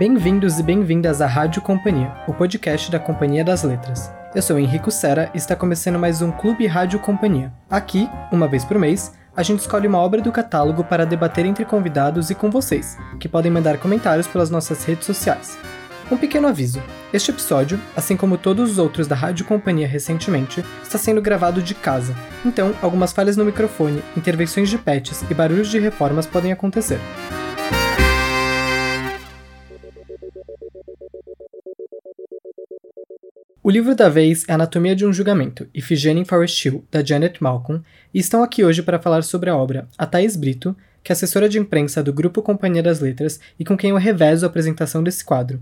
Bem-vindos e bem-vindas à Rádio Companhia, o podcast da Companhia das Letras. Eu sou Henrico Sera e está começando mais um Clube Rádio Companhia. Aqui, uma vez por mês, a gente escolhe uma obra do catálogo para debater entre convidados e com vocês, que podem mandar comentários pelas nossas redes sociais. Um pequeno aviso: este episódio, assim como todos os outros da Rádio Companhia recentemente, está sendo gravado de casa, então algumas falhas no microfone, intervenções de patches e barulhos de reformas podem acontecer. O livro da vez é Anatomia de um Julgamento, Ifigênia em Forest Hill, da Janet Malcolm, e estão aqui hoje para falar sobre a obra a Thais Brito, que é assessora de imprensa do Grupo Companhia das Letras e com quem eu revezo a apresentação desse quadro.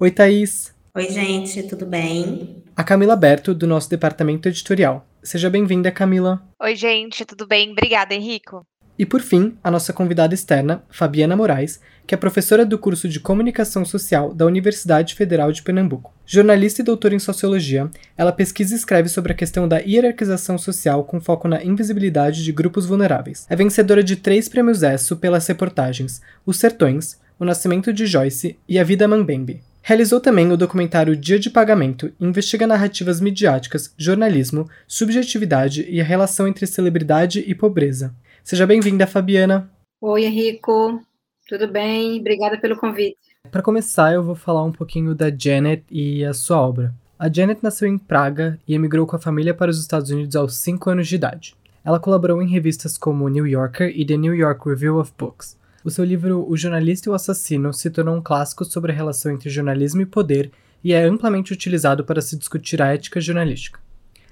Oi, Thaís! Oi, gente, tudo bem? A Camila Berto, do nosso departamento editorial. Seja bem-vinda, Camila. Oi, gente, tudo bem? Obrigada, Henrico. E por fim, a nossa convidada externa, Fabiana Moraes, que é professora do curso de Comunicação Social da Universidade Federal de Pernambuco. Jornalista e doutora em Sociologia, ela pesquisa e escreve sobre a questão da hierarquização social com foco na invisibilidade de grupos vulneráveis. É vencedora de três prêmios ESSO pelas reportagens Os Sertões, O Nascimento de Joyce e A Vida Mambembe. Realizou também o documentário Dia de Pagamento e investiga narrativas midiáticas, jornalismo, subjetividade e a relação entre celebridade e pobreza. Seja bem-vinda, Fabiana. Oi, Henrico. Tudo bem? Obrigada pelo convite. Para começar, eu vou falar um pouquinho da Janet e a sua obra. A Janet nasceu em Praga e emigrou com a família para os Estados Unidos aos 5 anos de idade. Ela colaborou em revistas como New Yorker e The New York Review of Books. O seu livro O Jornalista e o Assassino se tornou um clássico sobre a relação entre jornalismo e poder e é amplamente utilizado para se discutir a ética jornalística.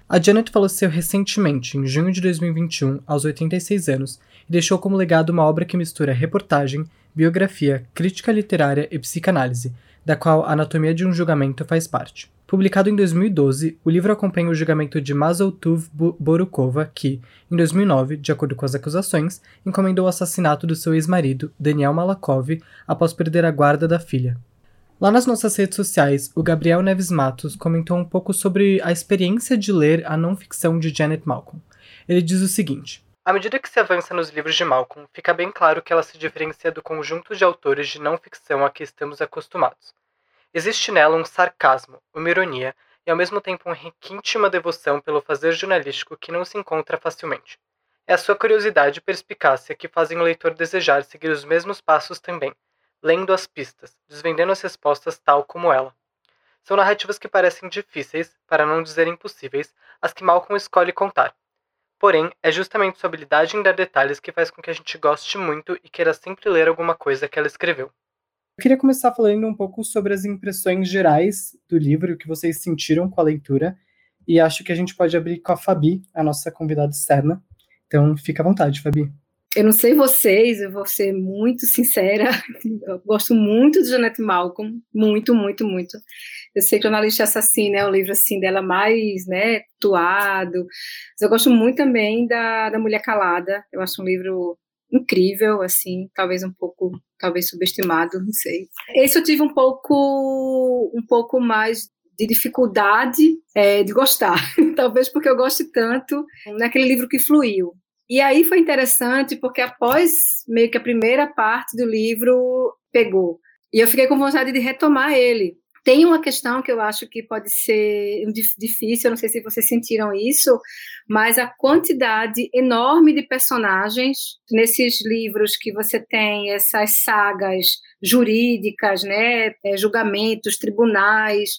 A Janet faleceu recentemente, em junho de 2021, aos 86 anos, e deixou como legado uma obra que mistura reportagem, biografia, crítica literária e psicanálise, da qual a Anatomia de um Julgamento faz parte. Publicado em 2012, o livro acompanha o julgamento de Mazoltuv Borukova, que, em 2009, de acordo com as acusações, encomendou o assassinato do seu ex-marido, Daniel Malakov, após perder a guarda da filha. Lá nas nossas redes sociais, o Gabriel Neves Matos comentou um pouco sobre a experiência de ler a não-ficção de Janet Malcolm. Ele diz o seguinte: À medida que se avança nos livros de Malcolm, fica bem claro que ela se diferencia do conjunto de autores de não-ficção a que estamos acostumados. Existe nela um sarcasmo, uma ironia e ao mesmo tempo um requinte uma devoção pelo fazer jornalístico que não se encontra facilmente. É a sua curiosidade e perspicácia que fazem o leitor desejar seguir os mesmos passos também, lendo as pistas, desvendando as respostas tal como ela. São narrativas que parecem difíceis, para não dizer impossíveis, as que Malcolm escolhe contar. Porém, é justamente sua habilidade em dar detalhes que faz com que a gente goste muito e queira sempre ler alguma coisa que ela escreveu. Eu queria começar falando um pouco sobre as impressões gerais do livro, o que vocês sentiram com a leitura, e acho que a gente pode abrir com a Fabi, a nossa convidada externa. Então, fica à vontade, Fabi eu não sei vocês, eu vou ser muito sincera, eu gosto muito de Janet Malcolm, muito, muito, muito. Eu sei que Jornalista Assassina é o livro assim dela mais, né, atuado. Mas eu gosto muito também da, da Mulher Calada. Eu acho um livro incrível, assim, talvez um pouco, talvez subestimado, não sei. Esse eu tive um pouco, um pouco mais de dificuldade é, de gostar, talvez porque eu goste tanto naquele livro que fluiu, e aí foi interessante porque após meio que a primeira parte do livro pegou. E eu fiquei com vontade de retomar ele. Tem uma questão que eu acho que pode ser difícil, eu não sei se vocês sentiram isso, mas a quantidade enorme de personagens nesses livros que você tem, essas sagas jurídicas, né, é, julgamentos, tribunais,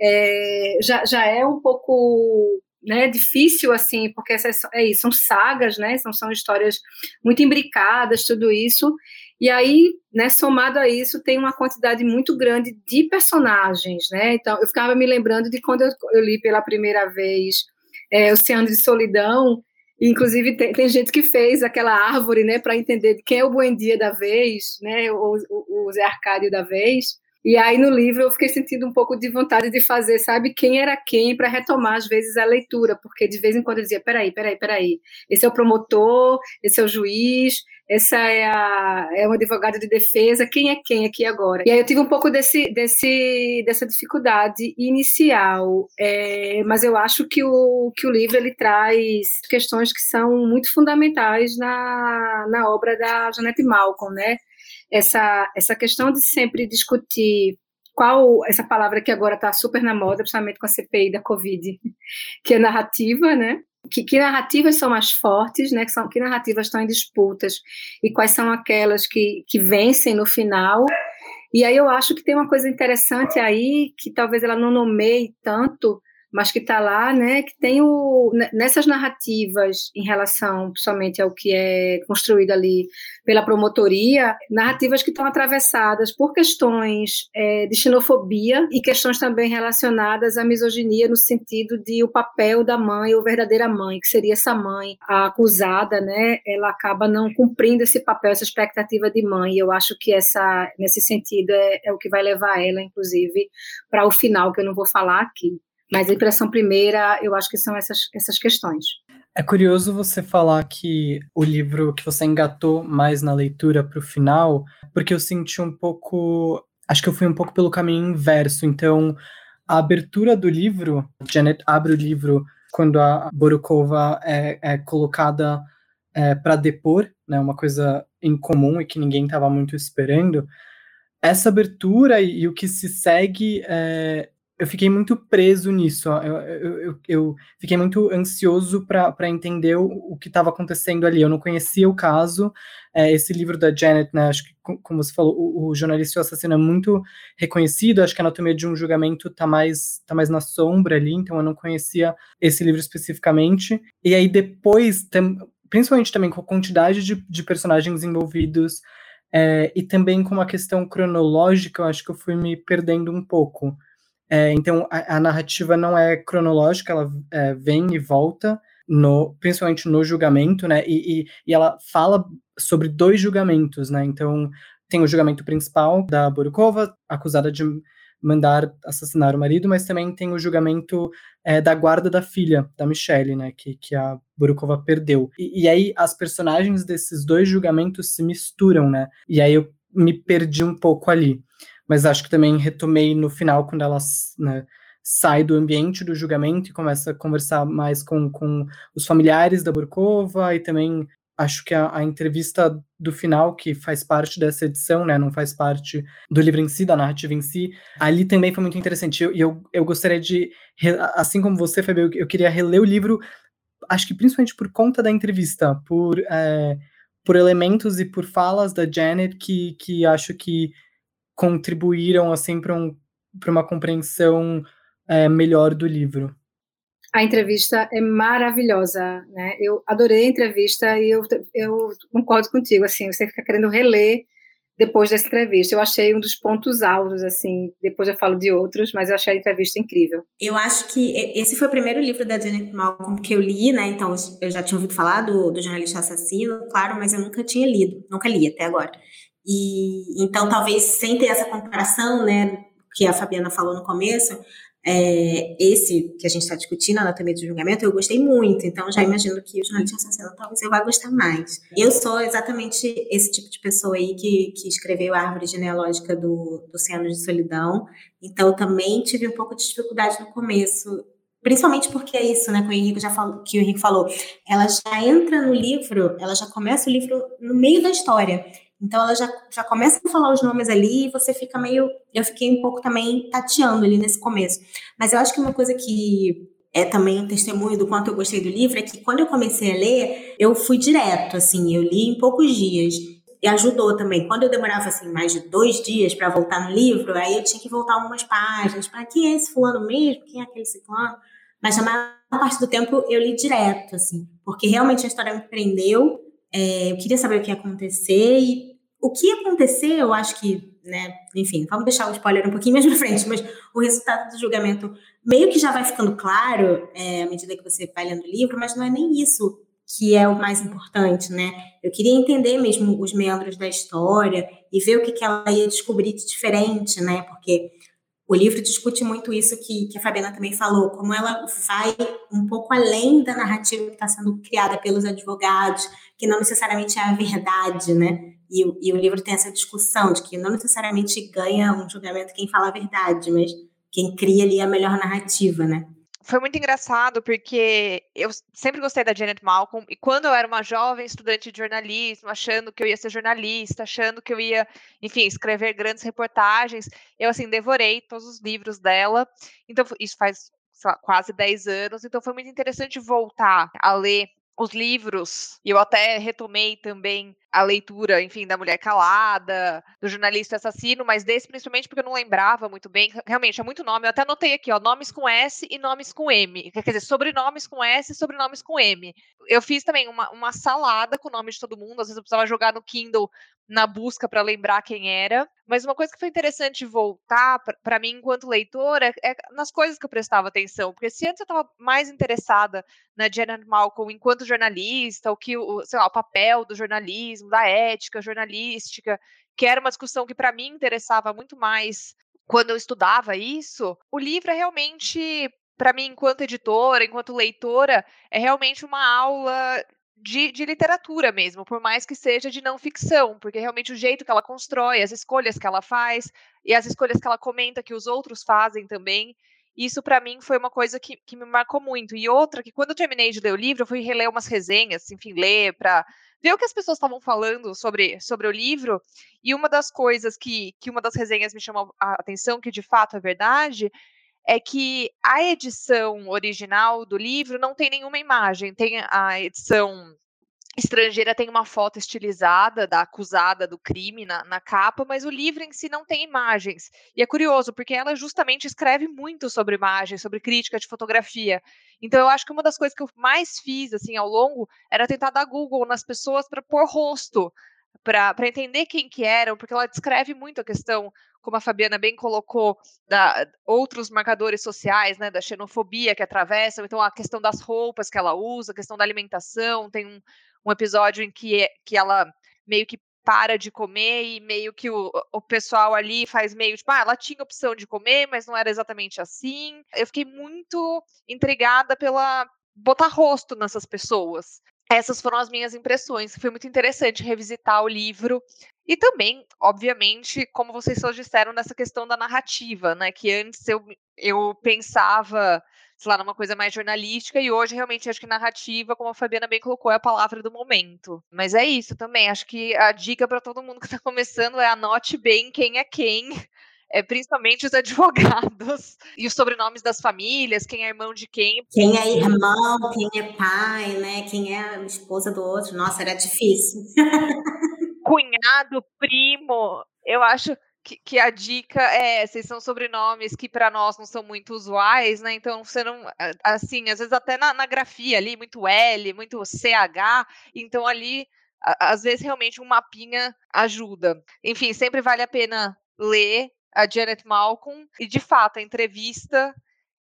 é, já, já é um pouco né, difícil assim, porque essas, é isso, são sagas, né, são, são histórias muito imbricadas, tudo isso. E aí, né, somado a isso, tem uma quantidade muito grande de personagens, né? Então, eu ficava me lembrando de quando eu, li pela primeira vez é, Oceano de Solidão, inclusive tem, tem, gente que fez aquela árvore, né, para entender quem é o Buendia da vez, né, o, o, o Zé Arcádio da vez. E aí no livro eu fiquei sentindo um pouco de vontade de fazer, sabe, quem era quem para retomar às vezes a leitura, porque de vez em quando eu dizia, peraí, peraí, peraí, esse é o promotor, esse é o juiz, essa é a é um advogado de defesa, quem é quem aqui agora? E aí eu tive um pouco desse, desse dessa dificuldade inicial, é, mas eu acho que o que o livro ele traz questões que são muito fundamentais na, na obra da Janete Malcolm, né? Essa, essa questão de sempre discutir qual essa palavra que agora está super na moda, principalmente com a CPI da Covid, que é narrativa, né? Que, que narrativas são mais fortes, né? Que, são, que narrativas estão em disputas e quais são aquelas que, que vencem no final. E aí eu acho que tem uma coisa interessante aí que talvez ela não nomeie tanto, mas que está lá, né, que tem o, nessas narrativas em relação somente ao que é construído ali pela promotoria, narrativas que estão atravessadas por questões é, de xenofobia e questões também relacionadas à misoginia no sentido de o papel da mãe ou verdadeira mãe, que seria essa mãe a acusada, né, ela acaba não cumprindo esse papel, essa expectativa de mãe. E eu acho que essa, nesse sentido é, é o que vai levar ela, inclusive, para o final que eu não vou falar aqui. Mas a impressão primeira, eu acho que são essas, essas questões. É curioso você falar que o livro que você engatou mais na leitura para o final, porque eu senti um pouco. Acho que eu fui um pouco pelo caminho inverso. Então, a abertura do livro, Janet abre o livro quando a Borukova é, é colocada é, para depor, né, uma coisa incomum e que ninguém estava muito esperando. Essa abertura e, e, o que se segue é, eu fiquei muito preso nisso. Eu, eu, eu, fiquei muito ansioso para entender o, o que estava acontecendo ali. Eu não conhecia o caso. É, esse livro da Janet, né, acho que, como você falou, o, o jornalista e o assassino é muito reconhecido. Acho que a Anatomia de um Julgamento está mais, tá mais na sombra ali, então eu não conhecia esse livro especificamente. E aí depois, tem, principalmente também com a quantidade de, de personagens envolvidos. É, e também com uma questão cronológica, eu acho que eu fui me perdendo um pouco. É, então, a, a, narrativa não é cronológica, ela é, vem e volta, no, principalmente no julgamento, né? E, e, e, ela fala sobre dois julgamentos, né? Então, tem o julgamento principal da Borukova, acusada de mandar assassinar o marido, mas também tem o julgamento é, da guarda da filha, da Michelle, né? Que, que a Borukova perdeu. E, e aí, as personagens desses dois julgamentos se misturam, né? E aí eu me perdi um pouco ali mas acho que também retomei no final, quando ela né, sai do ambiente do julgamento e começa a conversar mais com, com os familiares da Burkova e também acho que a, a, entrevista do final, que faz parte dessa edição, né, não faz parte do livro em si, da narrativa em si, ali também foi muito interessante. E eu, eu, eu, gostaria de, assim como você, Fabio, eu, queria reler o livro, acho que principalmente por conta da entrevista, por, é, por elementos e por falas da Janet que, que acho que contribuíram assim para um, uma compreensão é, melhor do livro. A entrevista é maravilhosa, né? Eu adorei a entrevista e eu, eu concordo contigo, assim, você fica querendo reler depois dessa entrevista. Eu achei um dos pontos altos, assim, depois eu falo de outros, mas eu achei a entrevista incrível. Eu acho que esse foi o primeiro livro da Janet Malcolm que eu li, né? Então, eu já tinha ouvido falar do, do jornalista assassino, claro, mas eu nunca tinha lido, nunca li até agora. E então talvez sem ter essa comparação, né, que a Fabiana falou no começo, é, esse que a gente está discutindo, anatomia de julgamento, eu gostei muito, então já imagino que o jornalista assassino talvez eu vá gostar mais. Eu sou exatamente esse tipo de pessoa aí que, que escreveu a árvore genealógica do, do 100 anos de solidão, então também tive um pouco de dificuldade no começo, principalmente porque é isso, né, que o Henrique já falou, que o Henrique falou, ela já entra no livro, ela já começa o livro no meio da história. Então ela já, já começa a falar os nomes ali e você fica meio. Eu fiquei um pouco também tateando ali nesse começo. Mas eu acho que uma coisa que é também um testemunho do quanto eu gostei do livro é que quando eu comecei a ler, eu fui direto, assim, eu li em poucos dias. E ajudou também. Quando eu demorava assim mais de dois dias para voltar no livro, aí eu tinha que voltar algumas páginas para quem é esse fulano mesmo, quem é aquele ciclano. Mas na maior parte do tempo eu li direto, assim, porque realmente a história me prendeu. É, eu queria saber o que ia acontecer e o que aconteceu, eu acho que, né, enfim, vamos deixar o spoiler um pouquinho mais na frente, mas o resultado do julgamento meio que já vai ficando claro é, à medida que você vai lendo o livro, mas não é nem isso que é o mais importante, né? Eu queria entender mesmo os meandros da história e ver o que, que ela ia descobrir de diferente, né? Porque o livro discute muito isso que, que a Fabiana também falou, como ela vai um pouco além da narrativa que está sendo criada pelos advogados, que não necessariamente é a verdade, né? E, e, o livro tem essa discussão de que não necessariamente ganha um julgamento quem fala a verdade, mas quem cria ali a melhor narrativa, né? Foi muito engraçado porque eu sempre gostei da Janet Malcolm e quando eu era uma jovem estudante de jornalismo, achando que eu ia ser jornalista, achando que eu ia, enfim, escrever grandes reportagens, eu assim devorei todos os livros dela. Então isso faz lá, quase 10 anos, então foi muito interessante voltar a ler os livros, e eu até retomei também a leitura, enfim, da Mulher Calada, do Jornalista Assassino, mas desse principalmente porque eu não lembrava muito bem. Realmente, é muito nome. Eu até anotei aqui, ó, nomes com S e nomes com M. Quer dizer, sobrenomes com S e sobrenomes com M. Eu fiz também uma, uma salada com o nome de todo mundo, às vezes eu precisava jogar no Kindle na busca para lembrar quem era. Mas uma coisa que foi interessante voltar para mim enquanto leitora é nas coisas que eu prestava atenção, porque se antes eu estava mais interessada na Janet Malcolm enquanto jornalista, o que o, sei lá, o papel do jornalismo, da ética jornalística, que era uma discussão que para mim interessava muito mais quando eu estudava isso, o livro é realmente para mim, enquanto editora, enquanto leitora, é realmente uma aula de, de, literatura mesmo, por mais que seja de não ficção, porque realmente o jeito que ela constrói, as escolhas que ela faz e as escolhas que ela comenta que os outros fazem também, isso para mim foi uma coisa que, que, me marcou muito. E outra, que quando eu terminei de ler o livro, eu fui reler umas resenhas, enfim, ler para ver o que as pessoas estavam falando sobre, sobre o livro. E uma das coisas que, que uma das resenhas me chamou a atenção, que de fato é verdade, é que a edição original do livro não tem nenhuma imagem, tem a edição estrangeira tem uma foto estilizada da acusada do crime na, na, capa, mas o livro em si não tem imagens. E é curioso, porque ela justamente escreve muito sobre imagens, sobre crítica de fotografia. Então eu acho que uma das coisas que eu mais fiz assim ao longo era tentar dar Google nas pessoas para pôr rosto, para entender quem que eram, porque ela descreve muito a questão como a Fabiana bem colocou, da, outros marcadores sociais, né, da xenofobia que atravessam, então a questão das roupas que ela usa, a questão da alimentação, tem um, um episódio em que, que ela meio que para de comer e meio que o, o pessoal ali faz meio tipo, ah, ela tinha opção de comer, mas não era exatamente assim. Eu fiquei muito intrigada pela botar rosto nessas pessoas. Essas foram as minhas impressões. Foi muito interessante revisitar o livro e também, obviamente, como vocês só disseram, nessa questão da narrativa, né? Que antes eu, eu pensava, sei lá, numa coisa mais jornalística, e hoje realmente acho que narrativa, como a Fabiana bem colocou, é a palavra do momento. Mas é isso também. Acho que a dica para todo mundo que está começando é anote bem quem é quem. É, principalmente os advogados e os sobrenomes das famílias, quem é irmão de quem. Quem é irmão, quem é pai, né? Quem é a esposa do outro. Nossa, era difícil. cunhado, primo. Eu acho que, que, a dica é, esses são sobrenomes que para nós não são muito usuais, né? Então você não, assim, às vezes até na, na grafia ali, muito L, muito CH, então ali, às vezes realmente um mapinha ajuda. Enfim, sempre vale a pena ler a Janet Malcolm e de fato a entrevista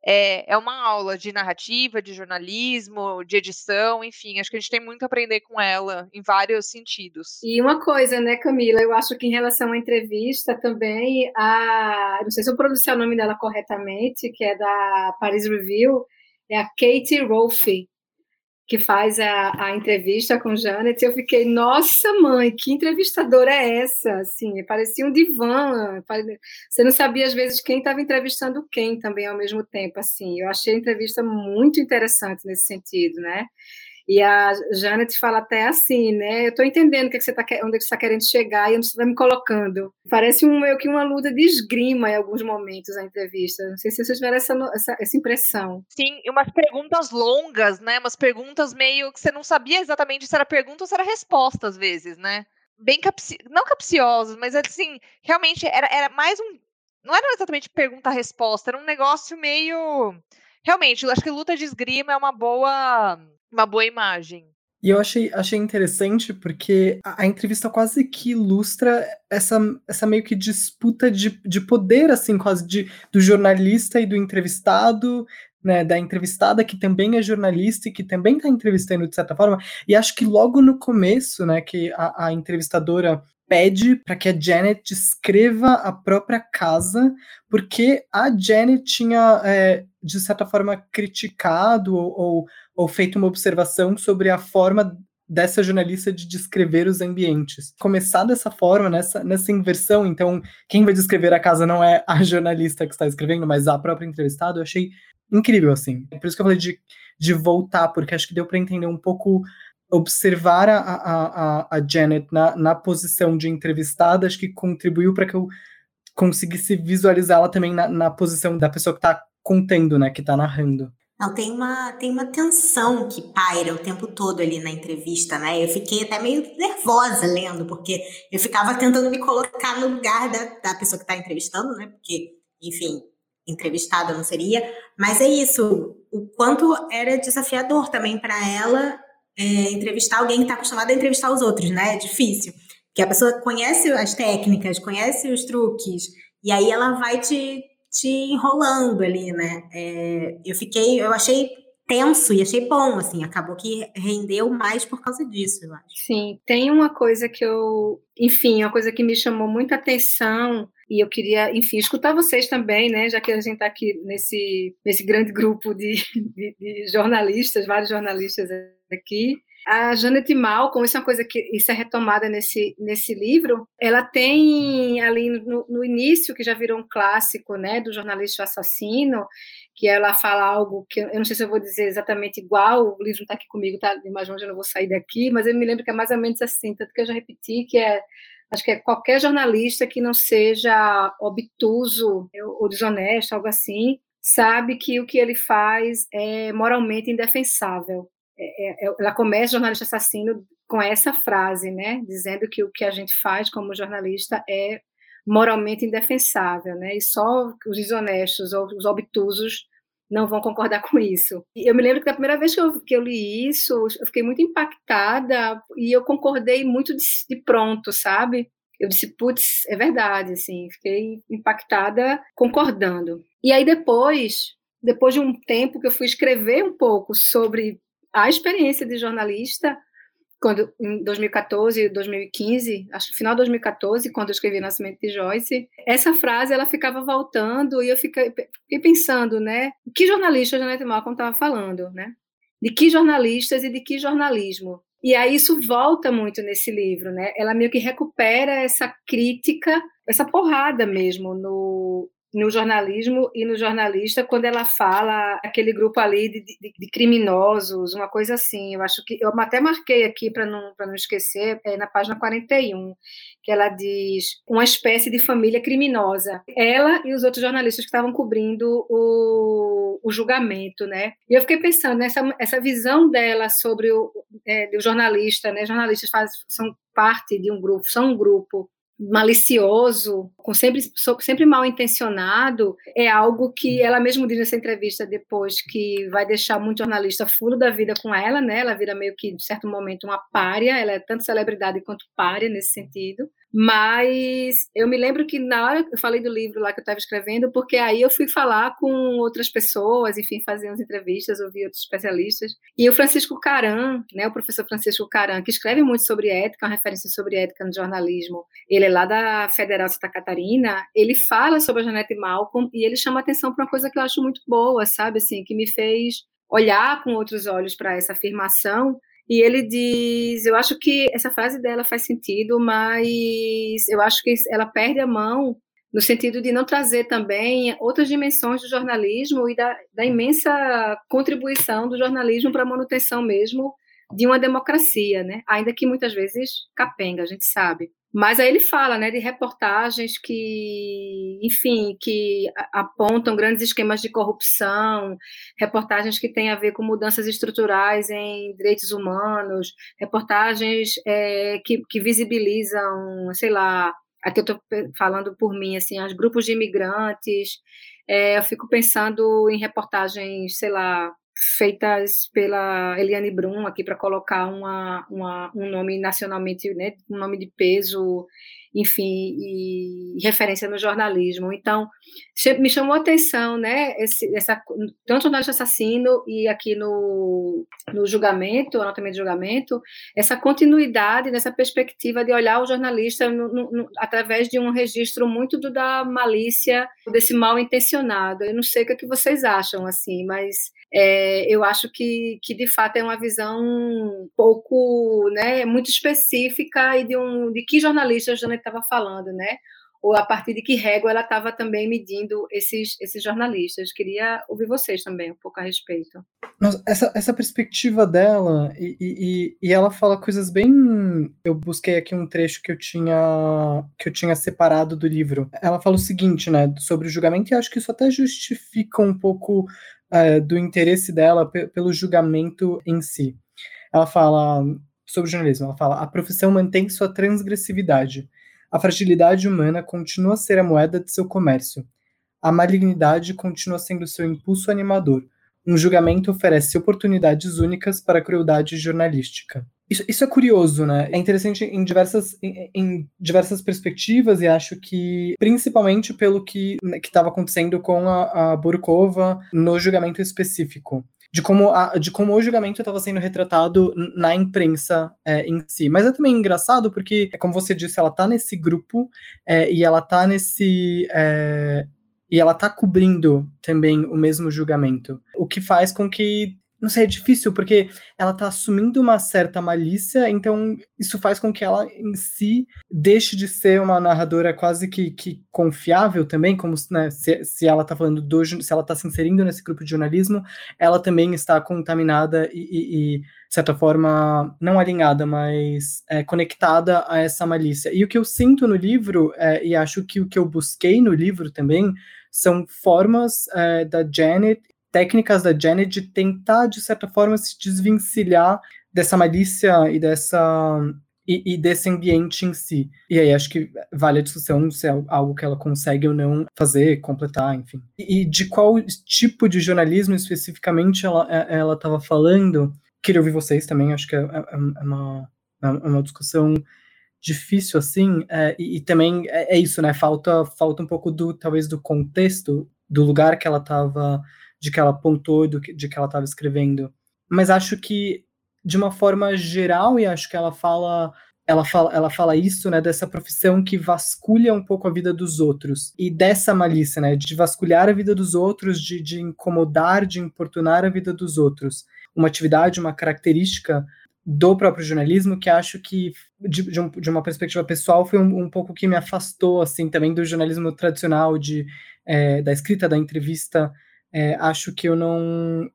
é, é uma aula de narrativa, de jornalismo, de edição, enfim, acho que a gente tem muito a aprender com ela em vários sentidos. E uma coisa, né, Camila, eu acho que em relação à entrevista também, a, não sei se eu pronunciei o nome dela corretamente, que é da Paris Review, é a Katie Rolfe, que faz a, a entrevista com Janet, eu fiquei, nossa mãe, que entrevistadora é essa? Assim, parecia um divã, você não sabia às vezes quem estava entrevistando quem também ao mesmo tempo, assim, eu achei a entrevista muito interessante nesse sentido, né? E a Janet fala até assim, né? Eu estou entendendo é que você tá, onde é que você está querendo chegar e onde você está me colocando. Parece um, meio que uma luta de esgrima em alguns momentos a entrevista. Não sei se vocês tiveram essa, essa, essa impressão. Sim, umas perguntas longas, né? Umas perguntas meio que você não sabia exatamente se era pergunta ou se era resposta, às vezes, né? Bem capci... não capciosas, mas assim, realmente era, era mais um. Não era exatamente pergunta-resposta, era um negócio meio. Realmente, eu acho que luta de esgrima é uma boa uma boa imagem. E eu achei, achei interessante porque a, a, entrevista quase que ilustra essa, essa meio que disputa de, de poder, assim, quase de, do jornalista e do entrevistado, né, da entrevistada que também é jornalista e que também está entrevistando de certa forma. E acho que logo no começo, né, que a, a entrevistadora pede para que a Janet descreva a própria casa, porque a Janet tinha, é, de certa forma, criticado ou, ou, ou, feito uma observação sobre a forma dessa jornalista de descrever os ambientes. Começar dessa forma, nessa, nessa inversão, então, quem vai descrever a casa não é a jornalista que está escrevendo, mas a própria entrevistada, eu achei incrível, assim. Por isso que eu falei de, de voltar, porque acho que deu para entender um pouco observar a, a, a, Janet na, na posição de entrevistada, acho que contribuiu para que eu conseguisse visualizá-la também na, na posição da pessoa que está contando, né, que está narrando. Não, tem uma, tem uma tensão que paira o tempo todo ali na entrevista, né? Eu fiquei até meio nervosa lendo, porque eu ficava tentando me colocar no lugar da, da pessoa que está entrevistando, né? Porque, enfim, entrevistada não seria. Mas é isso, o quanto era desafiador também para ela é, entrevistar alguém que está acostumado a entrevistar os outros, né? É difícil. Que a pessoa conhece as técnicas, conhece os truques, e aí ela vai te, te enrolando ali, né? É, eu fiquei, eu achei tenso e achei bom, assim, acabou que rendeu mais por causa disso, eu acho. Sim, tem uma coisa que eu, enfim, uma coisa que me chamou muita atenção e eu queria, enfim, escutar vocês também, né, já que a gente está aqui nesse, nesse grande grupo de, de, de jornalistas, vários jornalistas aqui, a Janet Malcolm, isso é uma coisa que isso é retomada nesse, nesse livro, ela tem ali no, no, início, que já virou um clássico, né, do jornalista assassino, que ela fala algo que eu não sei se eu vou dizer exatamente igual, o livro não está aqui comigo, tá mais longe eu não vou sair daqui, mas eu me lembro que é mais ou menos assim, tanto que eu já repeti, que é acho que é qualquer jornalista que não seja obtuso ou desonesto, algo assim, sabe que o que ele faz é moralmente indefensável. É, é, é, ela começa jornalista assassino com essa frase, né, dizendo que o que a gente faz como jornalista é moralmente indefensável, né, e só os desonestos ou os obtusos não vão concordar com isso. E eu me lembro que da primeira vez que eu, que eu li isso, eu fiquei muito impactada e eu concordei muito de, de pronto, sabe? Eu disse, putz, é verdade, assim, fiquei impactada concordando. E aí depois, depois de um tempo que eu fui escrever um pouco sobre a experiência de jornalista, quando em 2014, 2015, acho que final de 2014, quando eu escrevi Nascimento de Joyce, essa frase ela ficava voltando e eu fiquei, pensando, né, que jornalista a Janete Malcolm estava falando, né? De que jornalistas e de que jornalismo? E aí isso volta muito nesse livro, né? Ela meio que recupera essa crítica, essa porrada mesmo no no jornalismo e no jornalista quando ela fala aquele grupo ali de, de, de criminosos, uma coisa assim. Eu acho que eu até marquei aqui para não para não esquecer, é na página 41, que ela diz uma espécie de família criminosa. Ela e os outros jornalistas que estavam cobrindo o, o julgamento, né? E eu fiquei pensando nessa essa visão dela sobre o, é, o jornalista, né? Jornalistas faz, são parte de um grupo, são um grupo malicioso, com sempre, sempre mal intencionado, é algo que ela mesma diz nessa entrevista depois que vai deixar muito jornalista furo da vida com ela, né? Ela vira meio que, em certo momento, uma párea, ela é tanto celebridade quanto párea nesse sentido. Mas eu me lembro que na hora eu falei do livro lá que eu estava escrevendo, porque aí eu fui falar com outras pessoas, enfim, fazer umas entrevistas, ouvir outros especialistas. E o Francisco Caran, né, o professor Francisco Caran, que escreve muito sobre ética, uma referência sobre ética no jornalismo, ele é lá da Federal Santa Catarina, ele fala sobre a Janete Malcolm e ele chama atenção para uma coisa que eu acho muito boa, sabe, assim, que me fez olhar com outros olhos para essa afirmação e ele diz: Eu acho que essa frase dela faz sentido, mas eu acho que ela perde a mão no sentido de não trazer também outras dimensões do jornalismo e da, da imensa contribuição do jornalismo para a manutenção mesmo de uma democracia, né? Ainda que muitas vezes capenga, a gente sabe. Mas aí ele fala, né, de reportagens que, enfim, que apontam grandes esquemas de corrupção, reportagens que têm a ver com mudanças estruturais em direitos humanos, reportagens é, que, que visibilizam, sei lá, aqui eu estou falando por mim, assim, os grupos de imigrantes. É, eu fico pensando em reportagens, sei lá, feitas pela Eliane Brum aqui para colocar uma, uma, um nome nacionalmente, né, um nome de peso, enfim, e referência no jornalismo. Então, me chamou a atenção, né, esse, essa, tanto no assassino e aqui no, no julgamento, anatomia de julgamento, essa continuidade nessa perspectiva de olhar o jornalista no, no, através de um registro muito do, da malícia, desse mal intencionado. Eu não sei o que, é que vocês acham, assim, mas é, eu acho que, que de fato é uma visão um pouco, né, muito específica e de um de que jornalista a Janet estava falando, né? Ou a partir de que régua ela estava também medindo esses, esses jornalistas. Queria ouvir vocês também um pouco a respeito. essa, essa perspectiva dela, e, e, e ela fala coisas bem. Eu busquei aqui um trecho que eu tinha que eu tinha separado do livro. Ela fala o seguinte, né, sobre o julgamento, e acho que isso até justifica um pouco uh, do interesse dela pelo julgamento em si. Ela fala sobre jornalismo, ela fala: a profissão mantém sua transgressividade. A fragilidade humana continua a ser a moeda de seu comércio. A malignidade continua sendo seu impulso animador. Um julgamento oferece oportunidades únicas para a crueldade jornalística. Isso, isso, é curioso, né? É interessante em diversas, em, em diversas perspectivas e acho que, principalmente pelo que né, estava acontecendo com a, a Burkova no julgamento específico. De como, a, de como o julgamento estava sendo retratado na imprensa é, em si. Mas é também engraçado porque, como você disse, ela está nesse grupo é, e ela está nesse. É, e ela está cobrindo também o mesmo julgamento. O que faz com que não sei, é difícil, porque ela tá assumindo uma certa malícia, então isso faz com que ela em si deixe de ser uma narradora quase que, que confiável também, como né, se, se ela tá falando do se ela tá se inserindo nesse grupo de jornalismo, ela também está contaminada e, e, e de certa forma, não alinhada, mas é, conectada a essa malícia. E o que eu sinto no livro, é, e acho que o que eu busquei no livro também, são formas é, da Janet técnicas da Janet de tentar, de certa forma, se desvencilhar dessa malícia e dessa e, e, desse ambiente em si. E aí acho que vale a discussão se é algo que ela consegue ou não fazer, completar, enfim. E, de qual tipo de jornalismo especificamente ela é, estava falando. Queria ouvir vocês também, acho que é, é, é uma, é uma discussão difícil assim, é, e, e, também é, é, isso, né? Falta, falta um pouco do talvez do contexto, do lugar que ela estava de que ela apontou, do que, de que ela estava escrevendo. Mas acho que, de uma forma geral, e acho que ela fala ela fala, ela fala isso, né, dessa profissão que vasculha um pouco a vida dos outros. E dessa malícia, né, de vasculhar a vida dos outros, de, de incomodar, de importunar a vida dos outros. Uma atividade, uma característica do próprio jornalismo que acho que, de, de, um, de uma perspectiva pessoal, foi um, um, pouco que me afastou, assim, também do jornalismo tradicional, de, é, da escrita, da entrevista, é, acho que eu não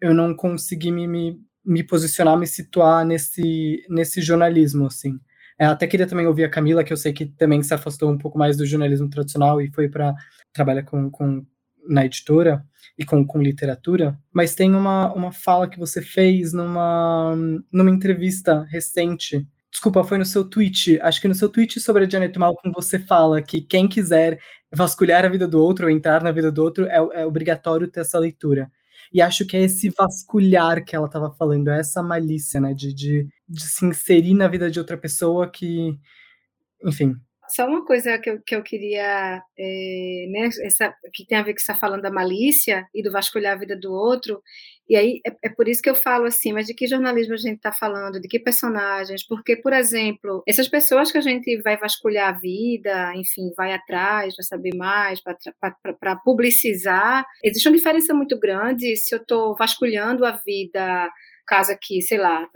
eu não consegui me, me, me, posicionar, me situar nesse, nesse jornalismo, assim. É, até queria também ouvir a Camila, que eu sei que também se afastou um pouco mais do jornalismo tradicional e foi para trabalhar com, com, na editora e com, com literatura, mas tem uma, uma fala que você fez numa, numa entrevista recente Desculpa, foi no seu tweet. Acho que no seu tweet sobre a Janet Malcolm você fala que quem quiser vasculhar a vida do outro ou entrar na vida do outro é, é obrigatório ter essa leitura. E acho que é esse vasculhar que ela estava falando, é essa malícia, né, de, de, de se inserir na vida de outra pessoa que, enfim, só uma coisa que eu, que eu queria, é, né, essa, que tem a ver com você está falando da malícia e do vasculhar a vida do outro, e aí é, é por isso que eu falo assim, mas de que jornalismo a gente está falando, de que personagens, porque, por exemplo, essas pessoas que a gente vai vasculhar a vida, enfim, vai atrás para saber mais, para publicizar, existe uma diferença muito grande se eu estou vasculhando a vida caso aqui, sei lá,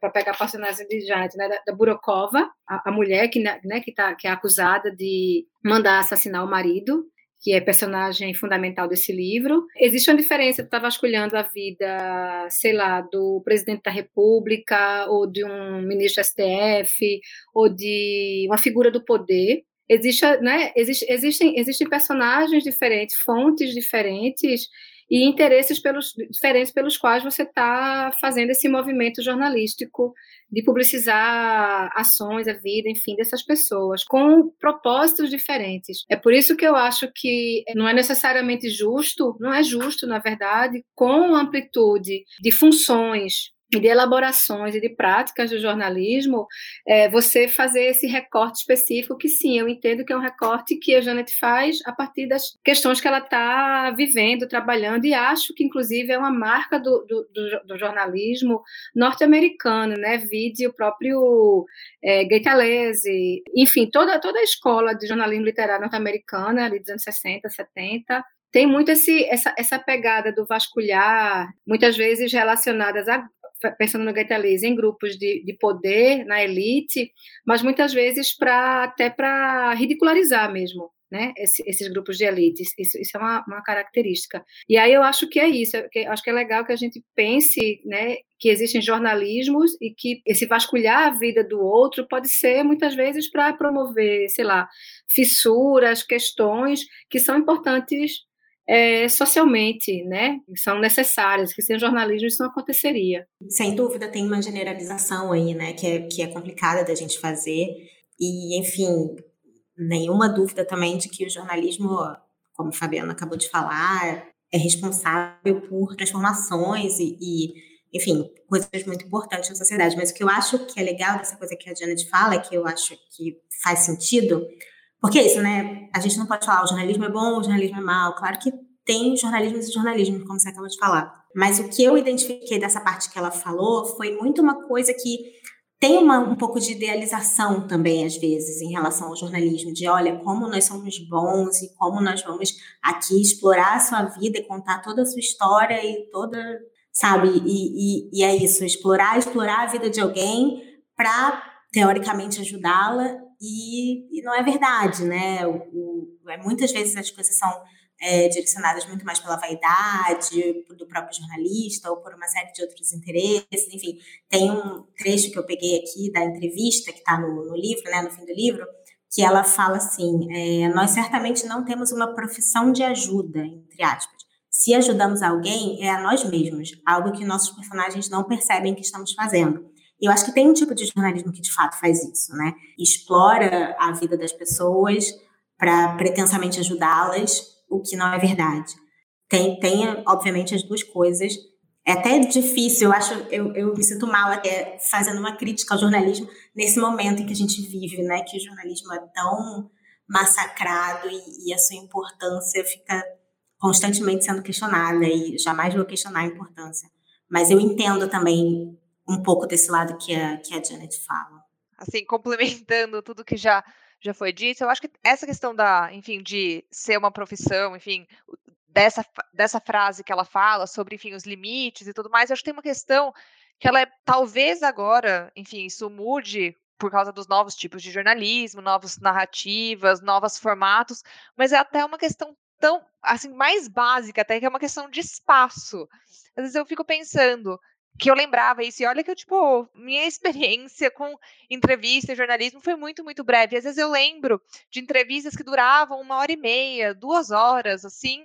para pegar a personagem de Janet, né, da, da Burokova, a, a, mulher que, né, que, tá, que é acusada de mandar assassinar o marido, que é personagem fundamental desse livro. Existe uma diferença, tu estava vasculhando a vida, sei lá, do presidente da República, ou de um ministro STF, ou de uma figura do poder. Existe, né, existe, existem, existem personagens diferentes, fontes diferentes, e interesses pelos, diferentes pelos quais você está fazendo esse movimento jornalístico de publicizar ações, a vida, enfim, dessas pessoas, com propósitos diferentes. É por isso que eu acho que não é necessariamente justo, não é justo, na verdade, com amplitude de funções de elaborações e de práticas do jornalismo, é, você fazer esse recorte específico, que sim, eu entendo que é um recorte que a Janet faz a partir das questões que ela está vivendo, trabalhando, e acho que, inclusive, é uma marca do, do, do, do jornalismo norte-americano, né? Vide o próprio é, Gaitalese, enfim, toda, toda a escola de jornalismo literário norte-americana, ali dos anos 60, 70, tem muito esse, essa, essa pegada do vasculhar, muitas vezes relacionadas a pensando no Gaitalize, em grupos de, de poder, na elite, mas muitas vezes para até para ridicularizar mesmo né, esse, esses grupos de elites. Isso, isso é uma, uma, característica. E aí eu acho que é isso. Que, acho que é legal que a gente pense, né, que existem jornalismos e que esse vasculhar a vida do outro pode ser muitas vezes para promover, sei lá, fissuras, questões que são importantes é, socialmente, né? São necessárias, que sem jornalismo isso não aconteceria. Sem dúvida tem uma generalização aí, né? Que é, que é complicada da gente fazer. E, enfim, nenhuma dúvida também de que o jornalismo, como a Fabiana acabou de falar, é responsável por transformações e, e, enfim, coisas muito importantes na sociedade. Mas o que eu acho que é legal dessa coisa que a Janet fala, que eu acho que faz sentido, porque é isso, né? A gente não pode falar o jornalismo é bom, o jornalismo é mal. Claro que tem jornalismo e jornalismo, como você acabou de falar. Mas o que eu identifiquei dessa parte que ela falou foi muito uma coisa que tem uma, um pouco de idealização também, às vezes, em relação ao jornalismo, de olha, como nós somos bons e como nós vamos aqui explorar a sua vida e contar toda a sua história e toda, sabe? E, e, e é isso, explorar, explorar a vida de alguém para, teoricamente, ajudá-la e, e, não é verdade, né? O, o, é, muitas vezes as coisas são é, direcionadas muito mais pela vaidade do próprio jornalista ou por uma série de outros interesses. Enfim, tem um trecho que eu peguei aqui da entrevista que está no, no, livro, né, no fim do livro, que ela fala assim: é, nós certamente não temos uma profissão de ajuda, entre aspas. Se ajudamos alguém, é a nós mesmos, algo que nossos personagens não percebem que estamos fazendo. Eu acho que tem um tipo de jornalismo que de fato faz isso, né? Explora a vida das pessoas para pretensamente ajudá-las, o que não é verdade. Tem, tem, obviamente, as duas coisas. É até difícil, eu acho, eu, eu me sinto mal até fazendo uma crítica ao jornalismo nesse momento em que a gente vive, né? Que o jornalismo é tão massacrado e, e a sua importância fica constantemente sendo questionada e jamais vou questionar a importância. Mas eu entendo também um pouco desse lado que a, que a Janet fala. Assim, complementando tudo que já já foi dito, eu acho que essa questão da, enfim, de ser uma profissão, enfim, dessa, dessa frase que ela fala sobre, enfim, os limites e tudo mais, eu acho que tem uma questão que ela é, talvez agora, enfim, isso mude por causa dos novos tipos de jornalismo, novas narrativas, novos formatos, mas é até uma questão tão, assim, mais básica até, que é uma questão de espaço. Às vezes eu fico pensando, que eu lembrava isso. E olha que eu, tipo, minha experiência com entrevista e jornalismo foi muito, muito breve. Às vezes eu lembro de entrevistas que duravam uma hora e meia, duas horas, assim,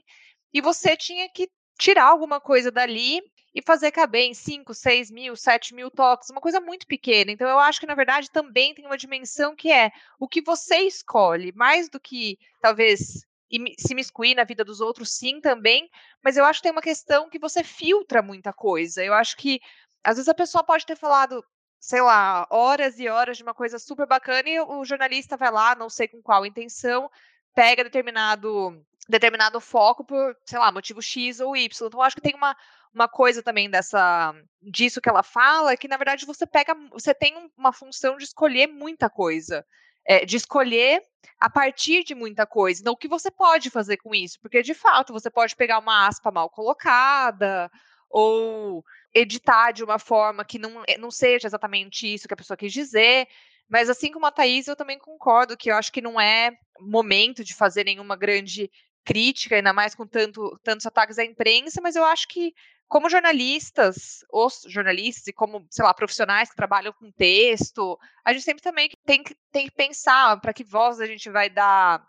e você tinha que tirar alguma coisa dali e fazer caber em 5, 6 mil, 7 mil toques, uma coisa muito pequena. Então, eu acho que, na verdade, também tem uma dimensão que é o que você escolhe, mais do que talvez e se miscuir na vida dos outros, sim, também, mas eu acho que tem uma questão que você filtra muita coisa. Eu acho que, às vezes, a pessoa pode ter falado, sei lá, horas e horas de uma coisa super bacana e o jornalista vai lá, não sei com qual intenção, pega determinado determinado foco por, sei lá, motivo X ou Y. Então, acho que tem uma, uma coisa também dessa disso que ela fala, que na verdade você pega, você tem uma função de escolher muita coisa é, de escolher a partir de muita coisa. Então, o que você pode fazer com isso? Porque, de fato, você pode pegar uma aspa mal colocada, ou editar de uma forma que não, eh, não seja exatamente isso que a pessoa quis dizer. Mas, assim como a Thaís, eu também concordo que eu acho que não é momento de fazer nenhuma grande crítica, ainda mais com tanto, tantos ataques à imprensa, mas eu acho que como jornalistas, os jornalistas e como, sei lá, profissionais que trabalham com texto, a gente sempre também tem que, tem que pensar para que voz a gente vai dar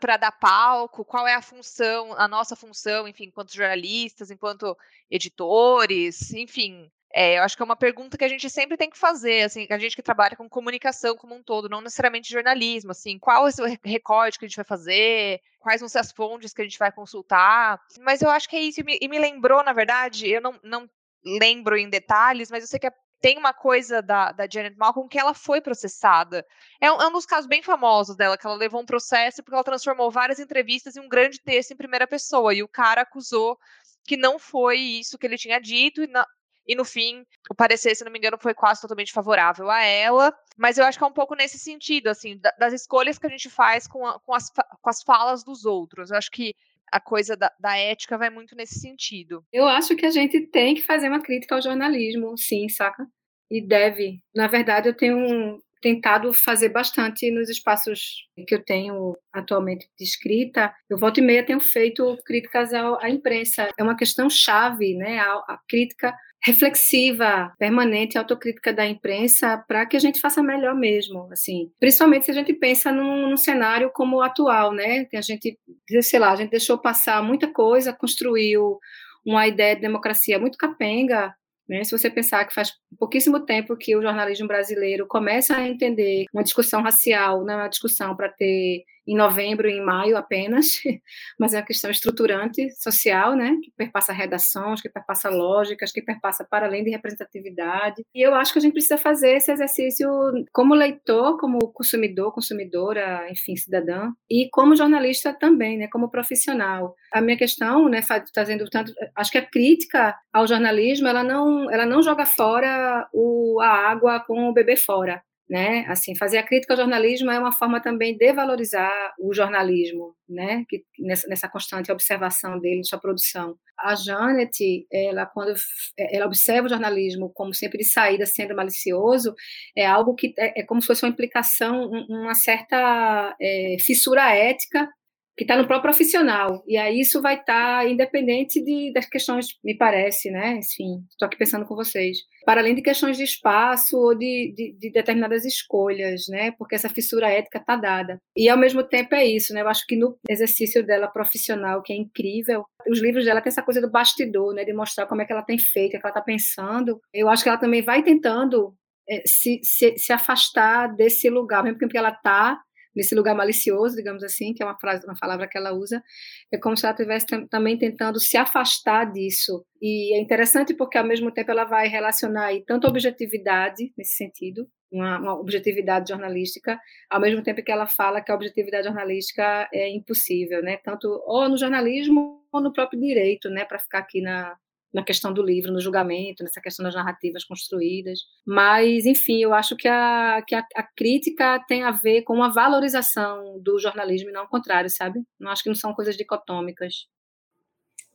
para dar palco, qual é a função, a nossa função, enfim, enquanto jornalistas, enquanto editores, enfim, é, eu acho que é uma pergunta que a gente sempre tem que fazer, assim, a gente que trabalha com comunicação como um todo, não necessariamente jornalismo, assim, qual é o recorte que a gente vai fazer, quais vão ser as fontes que a gente vai consultar, mas eu acho que é isso, e me, e me lembrou, na verdade, eu não, não lembro em detalhes, mas eu sei que é tem uma coisa da, da Janet Malcolm que ela foi processada. É um, é um, dos casos bem famosos dela, que ela levou um processo porque ela transformou várias entrevistas em um grande texto em primeira pessoa, e o cara acusou que não foi isso que ele tinha dito, e na, e no fim, o parecer, se não me engano, foi quase totalmente favorável a ela. Mas eu acho que é um pouco nesse sentido, assim, das escolhas que a gente faz com, a, com, as, com as falas dos outros. Eu acho que a coisa da, da, ética vai muito nesse sentido. Eu acho que a gente tem que fazer uma crítica ao jornalismo, sim, saca? E deve. Na verdade, eu tenho tentado fazer bastante nos espaços que eu tenho atualmente de escrita. Eu volta e meia tenho feito críticas à, imprensa. É uma questão chave, né? a, a crítica reflexiva, permanente, autocrítica da imprensa para que a gente faça melhor mesmo, assim. Principalmente se a gente pensa num, num, cenário como o atual, né? Que a gente, sei lá, a gente deixou passar muita coisa, construiu uma ideia de democracia muito capenga, né? Se você pensar que faz pouquíssimo tempo que o jornalismo brasileiro começa a entender uma discussão racial, não é uma discussão para ter em novembro e em maio apenas, mas é uma questão estruturante social, né, que perpassa redações, que perpassa lógicas, que perpassa para além de representatividade. E eu acho que a gente precisa fazer esse exercício como leitor, como consumidor, consumidora, enfim, cidadã, e como jornalista também, né, como profissional. A minha questão, né, fazendo tanto, acho que a crítica ao jornalismo, ela não, ela não joga fora o, a água com o bebê fora né? Assim, fazer a crítica ao jornalismo é uma forma também de valorizar o jornalismo, né? Que, nessa, nessa constante observação dele, sua produção. A Janet, ela quando ela observa o jornalismo como sempre de saída sendo malicioso, é algo que é, é como se fosse uma implicação, uma certa é, fissura ética que está no próprio profissional. E aí isso vai estar tá independente de, das questões, me parece, né? Enfim, estou aqui pensando com vocês. Para além de questões de espaço ou de, de, de determinadas escolhas, né? Porque essa fissura ética está dada. E ao mesmo tempo é isso, né? Eu acho que no exercício dela profissional, que é incrível, os livros dela têm essa coisa do bastidor, né? De mostrar como é que ela tem feito, o que ela está pensando. Eu acho que ela também vai tentando é, se, se, se afastar desse lugar, mesmo porque ela está nesse lugar malicioso, digamos assim, que é uma frase, uma palavra que ela usa, é como se ela estivesse também tentando se afastar disso. E é interessante porque ao mesmo tempo ela vai relacionar aí tanto objetividade nesse sentido, uma, uma, objetividade jornalística, ao mesmo tempo que ela fala que a objetividade jornalística é impossível, né? Tanto ou no jornalismo ou no próprio direito, né? Para ficar aqui na, na questão do livro, no julgamento, nessa questão das narrativas construídas. Mas, enfim, eu acho que a, que a, a crítica tem a ver com uma valorização do jornalismo e não o contrário, sabe? Não acho que não são coisas dicotômicas.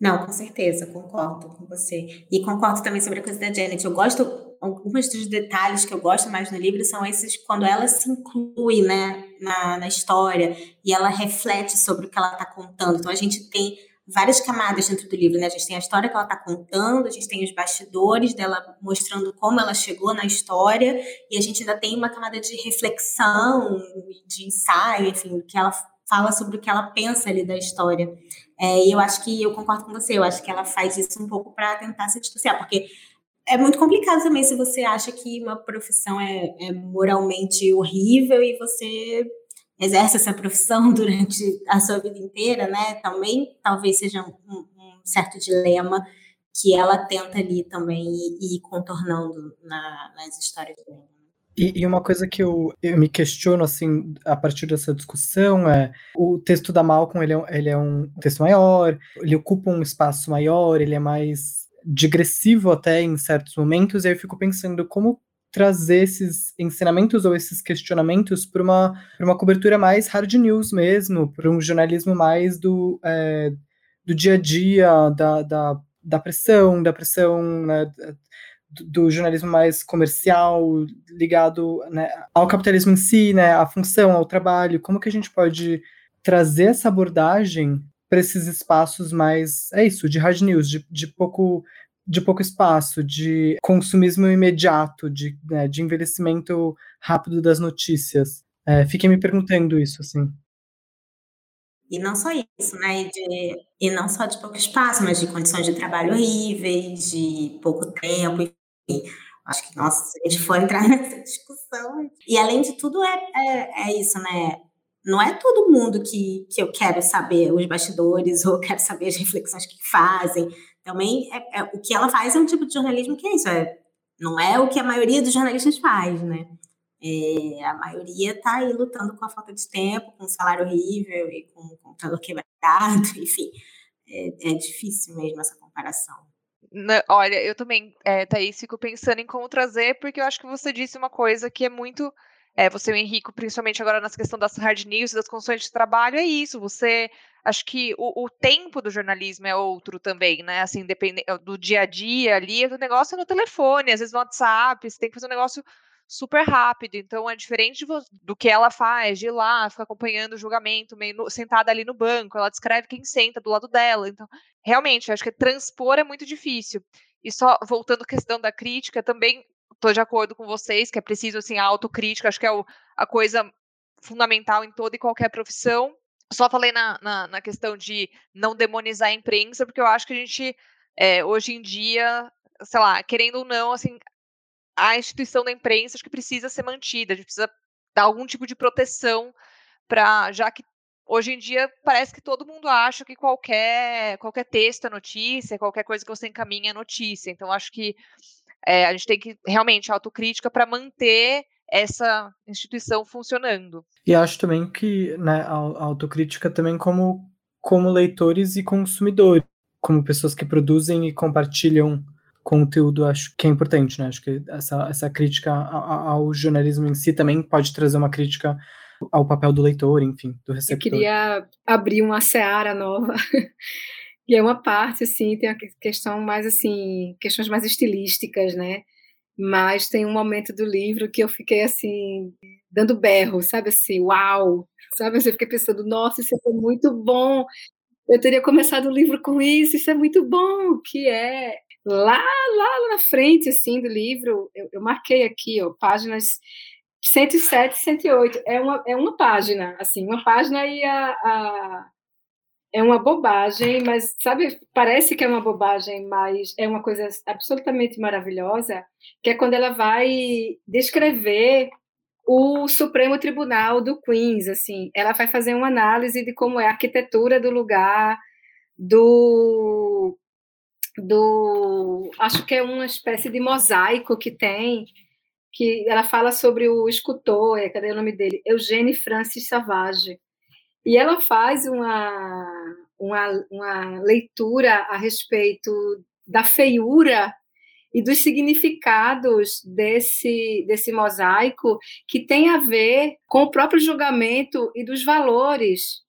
Não, com certeza, concordo com você. E concordo também sobre a coisa da Janet. Eu gosto, alguns dos detalhes que eu gosto mais no livro são esses quando ela se inclui né, na, na história e ela reflete sobre o que ela está contando. Então a gente tem várias camadas dentro do livro, né? A gente tem a história que ela está contando, a gente tem os bastidores dela mostrando como ela chegou na história, e a gente ainda tem uma camada de reflexão, de ensaio, enfim, que ela fala sobre o que ela pensa ali da história. É, e eu acho que eu concordo com você, eu acho que ela faz isso um pouco para tentar se distanciar, porque é muito complicado também se você acha que uma profissão é, é moralmente horrível e você exerce essa profissão durante a sua vida inteira, né? Também talvez seja um, um certo dilema que ela tenta ali também ir, contornando na, nas histórias dela. E, e, uma coisa que eu, eu me questiono, assim, a partir dessa discussão é o texto da Malcolm, ele é, ele é um texto maior, ele ocupa um espaço maior, ele é mais digressivo até em certos momentos, e aí eu fico pensando como trazer esses ensinamentos ou esses questionamentos para uma, uma cobertura mais hard news mesmo, para um jornalismo mais do, é, do dia a dia, da, da, da pressão, da pressão né, do, jornalismo mais comercial, ligado né, ao capitalismo em si, né, à função, ao trabalho. Como que a gente pode trazer essa abordagem para esses espaços mais, é isso, de hard news, de, de pouco de pouco espaço, de consumismo imediato, de, né, de envelhecimento rápido das notícias. É, fiquei me perguntando isso, assim. E não só isso, né? E, de, e não só de pouco espaço, mas de condições de trabalho horríveis, de pouco tempo, enfim. Acho que, nossa, se a gente for entrar nessa discussão. E além de tudo, é, é, é isso, né? Não é todo mundo que, que eu quero saber os bastidores ou quero saber as reflexões que fazem também é, é, o que ela faz é um tipo de jornalismo que é isso, é, não é o que a maioria dos jornalistas faz, né? É, a maioria está aí lutando com a falta de tempo, com um salário horrível e com o computador quebrado, enfim. É, é difícil mesmo essa comparação. Não, olha, eu também, é, Thaís, fico pensando em como trazer, porque eu acho que você disse uma coisa que é muito é, você e o Henrico, principalmente agora nessa questão das hard news, das condições de trabalho, é isso. Você acho que o, o, tempo do jornalismo é outro também, né? Assim, depende do dia a dia ali, o negócio é no telefone, às vezes no WhatsApp, você tem que fazer um negócio super rápido. Então é diferente do que ela faz, de ir lá, ficar acompanhando o julgamento, meio no, sentada ali no banco, ela descreve quem senta do lado dela. Então, realmente, acho que transpor é muito difícil. E só voltando à questão da crítica, também estou de acordo com vocês que é preciso assim a autocrítica, acho que é o, a coisa fundamental em toda e qualquer profissão. Só falei na, na, na, questão de não demonizar a imprensa, porque eu acho que a gente, é, hoje em dia, sei lá, querendo ou não, assim, a instituição da imprensa acho que precisa ser mantida, a gente precisa dar algum tipo de proteção para, já que hoje em dia parece que todo mundo acha que qualquer, qualquer texto é notícia, qualquer coisa que você encaminha é notícia. Então, acho que é, a gente tem que realmente autocrítica para manter essa instituição funcionando. E acho também que né, a, autocrítica também como, como leitores e consumidores, como pessoas que produzem e compartilham conteúdo, acho que é importante, né? Acho que essa, essa crítica ao, ao jornalismo em si também pode trazer uma crítica ao papel do leitor, enfim, do receptor. Eu queria abrir uma seara nova. e é uma parte, assim, tem a questão mais, assim, questões mais estilísticas, né? mas tem um momento do livro que eu fiquei assim, dando berro, sabe assim, uau, sabe? Eu fiquei pensando, nossa, isso é muito bom. Eu teria começado o livro com isso, isso é muito bom, que é lá, lá, na frente, assim, do livro, eu, eu marquei aqui, ó, páginas 107 108, é uma, é uma página, assim, uma página e a, a é uma bobagem, mas sabe, parece que é uma bobagem, mas é uma coisa absolutamente maravilhosa, que é quando ela vai descrever o Supremo Tribunal do Queens, assim, ela vai fazer uma análise de como é a arquitetura do lugar, do do acho que é uma espécie de mosaico que tem que ela fala sobre o escultor, é, cadê o nome dele? Eugênio Francis Savage e ela faz uma, uma, uma leitura a respeito da feiura e dos significados desse, desse mosaico que tem a ver com o próprio julgamento e dos valores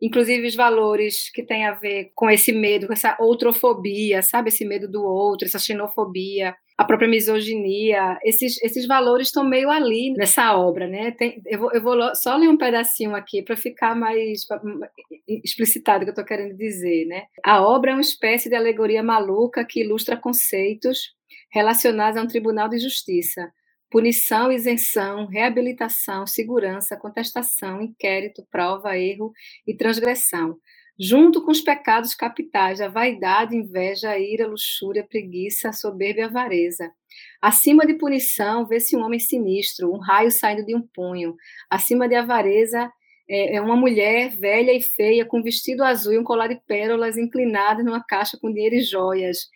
inclusive os valores que têm a ver com esse medo, com essa outrofobia, sabe? Esse medo do outro, essa xenofobia, a própria misoginia, esses, esses valores estão meio ali nessa obra, né? Tem, eu, vou, eu vou só ler um pedacinho aqui para ficar mais explicitado o que eu estou querendo dizer, né? A obra é uma espécie de alegoria maluca que ilustra conceitos relacionados a um tribunal de justiça, punição, isenção, reabilitação, segurança, contestação, inquérito, prova, erro e transgressão, junto com os pecados capitais, a vaidade, inveja, a ira, a luxúria, a preguiça, a soberba e a avareza. Acima de punição, vê-se um homem sinistro, um raio saindo de um punho. Acima de avareza, é, é uma mulher velha e feia, com vestido azul e um colar de pérolas inclinada numa caixa com dinheiro e joias.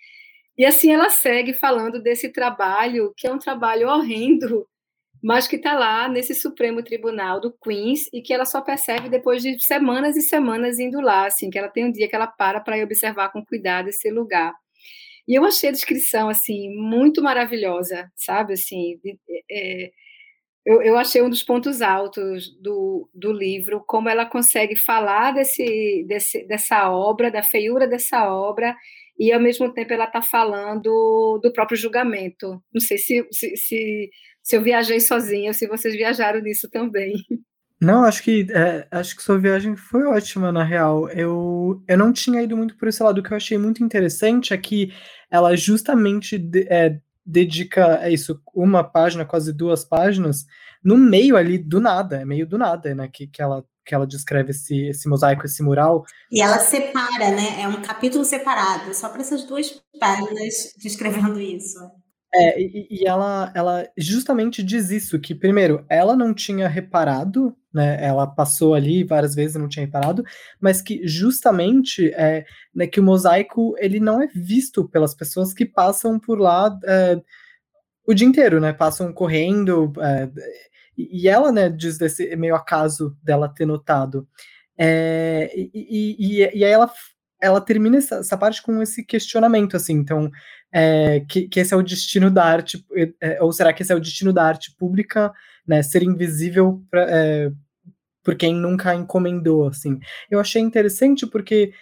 E assim ela segue falando desse trabalho, que é um trabalho horrendo, mas que está lá nesse Supremo Tribunal do Queens e que ela só percebe depois de semanas e semanas indo lá, assim, que ela tem um dia que ela para para observar com cuidado esse lugar. E eu achei a descrição assim muito maravilhosa, sabe, assim, é, eu, eu, achei um dos pontos altos do, do livro, como ela consegue falar desse, desse, dessa obra, da feiura dessa obra, e ao mesmo tempo ela está falando do próprio julgamento. Não sei se, se, se, se, eu viajei sozinha se vocês viajaram nisso também. Não, acho que é, acho que sua viagem foi ótima, na real. Eu, eu não tinha ido muito por esse lado. O que eu achei muito interessante é que ela justamente é, dedica é isso, uma página, quase duas páginas, no meio ali do nada, é meio do nada, né? Que, que ela que ela descreve esse, esse mosaico, esse mural. E ela separa, né? É um capítulo separado, só para essas duas páginas descrevendo isso. É, e, ela, ela justamente diz isso, que primeiro, ela não tinha reparado, né, ela passou ali várias vezes e não tinha reparado, mas que justamente é, né, que o mosaico, ele não é visto pelas pessoas que passam por lá é, o dia inteiro, né, passam correndo, é, e, ela, né, diz desse meio acaso dela ter notado. É, e, e, e, aí ela, ela termina essa, essa, parte com esse questionamento, assim, então, é, que, que, esse é o destino da arte, é, ou será que esse é o destino da arte pública, né, ser invisível pra, é, por quem nunca encomendou, assim. Eu achei interessante porque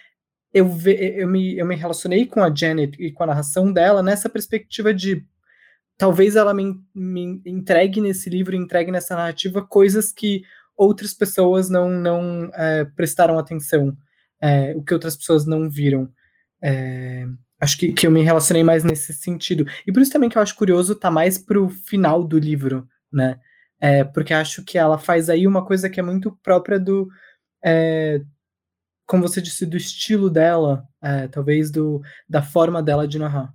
eu, ve, eu, me, eu me relacionei com a Janet e com a narração dela nessa perspectiva de talvez ela me, me entregue nesse livro, entregue nessa narrativa coisas que outras pessoas não, não é, prestaram atenção, é, o que outras pessoas não viram. É, acho que, que eu me relacionei mais nesse sentido. E por isso também que eu acho curioso tá mais pro final do livro, né? É, porque acho que ela faz aí uma coisa que é muito própria do. É, como você disse, do estilo dela, é, talvez do, da forma dela de narrar.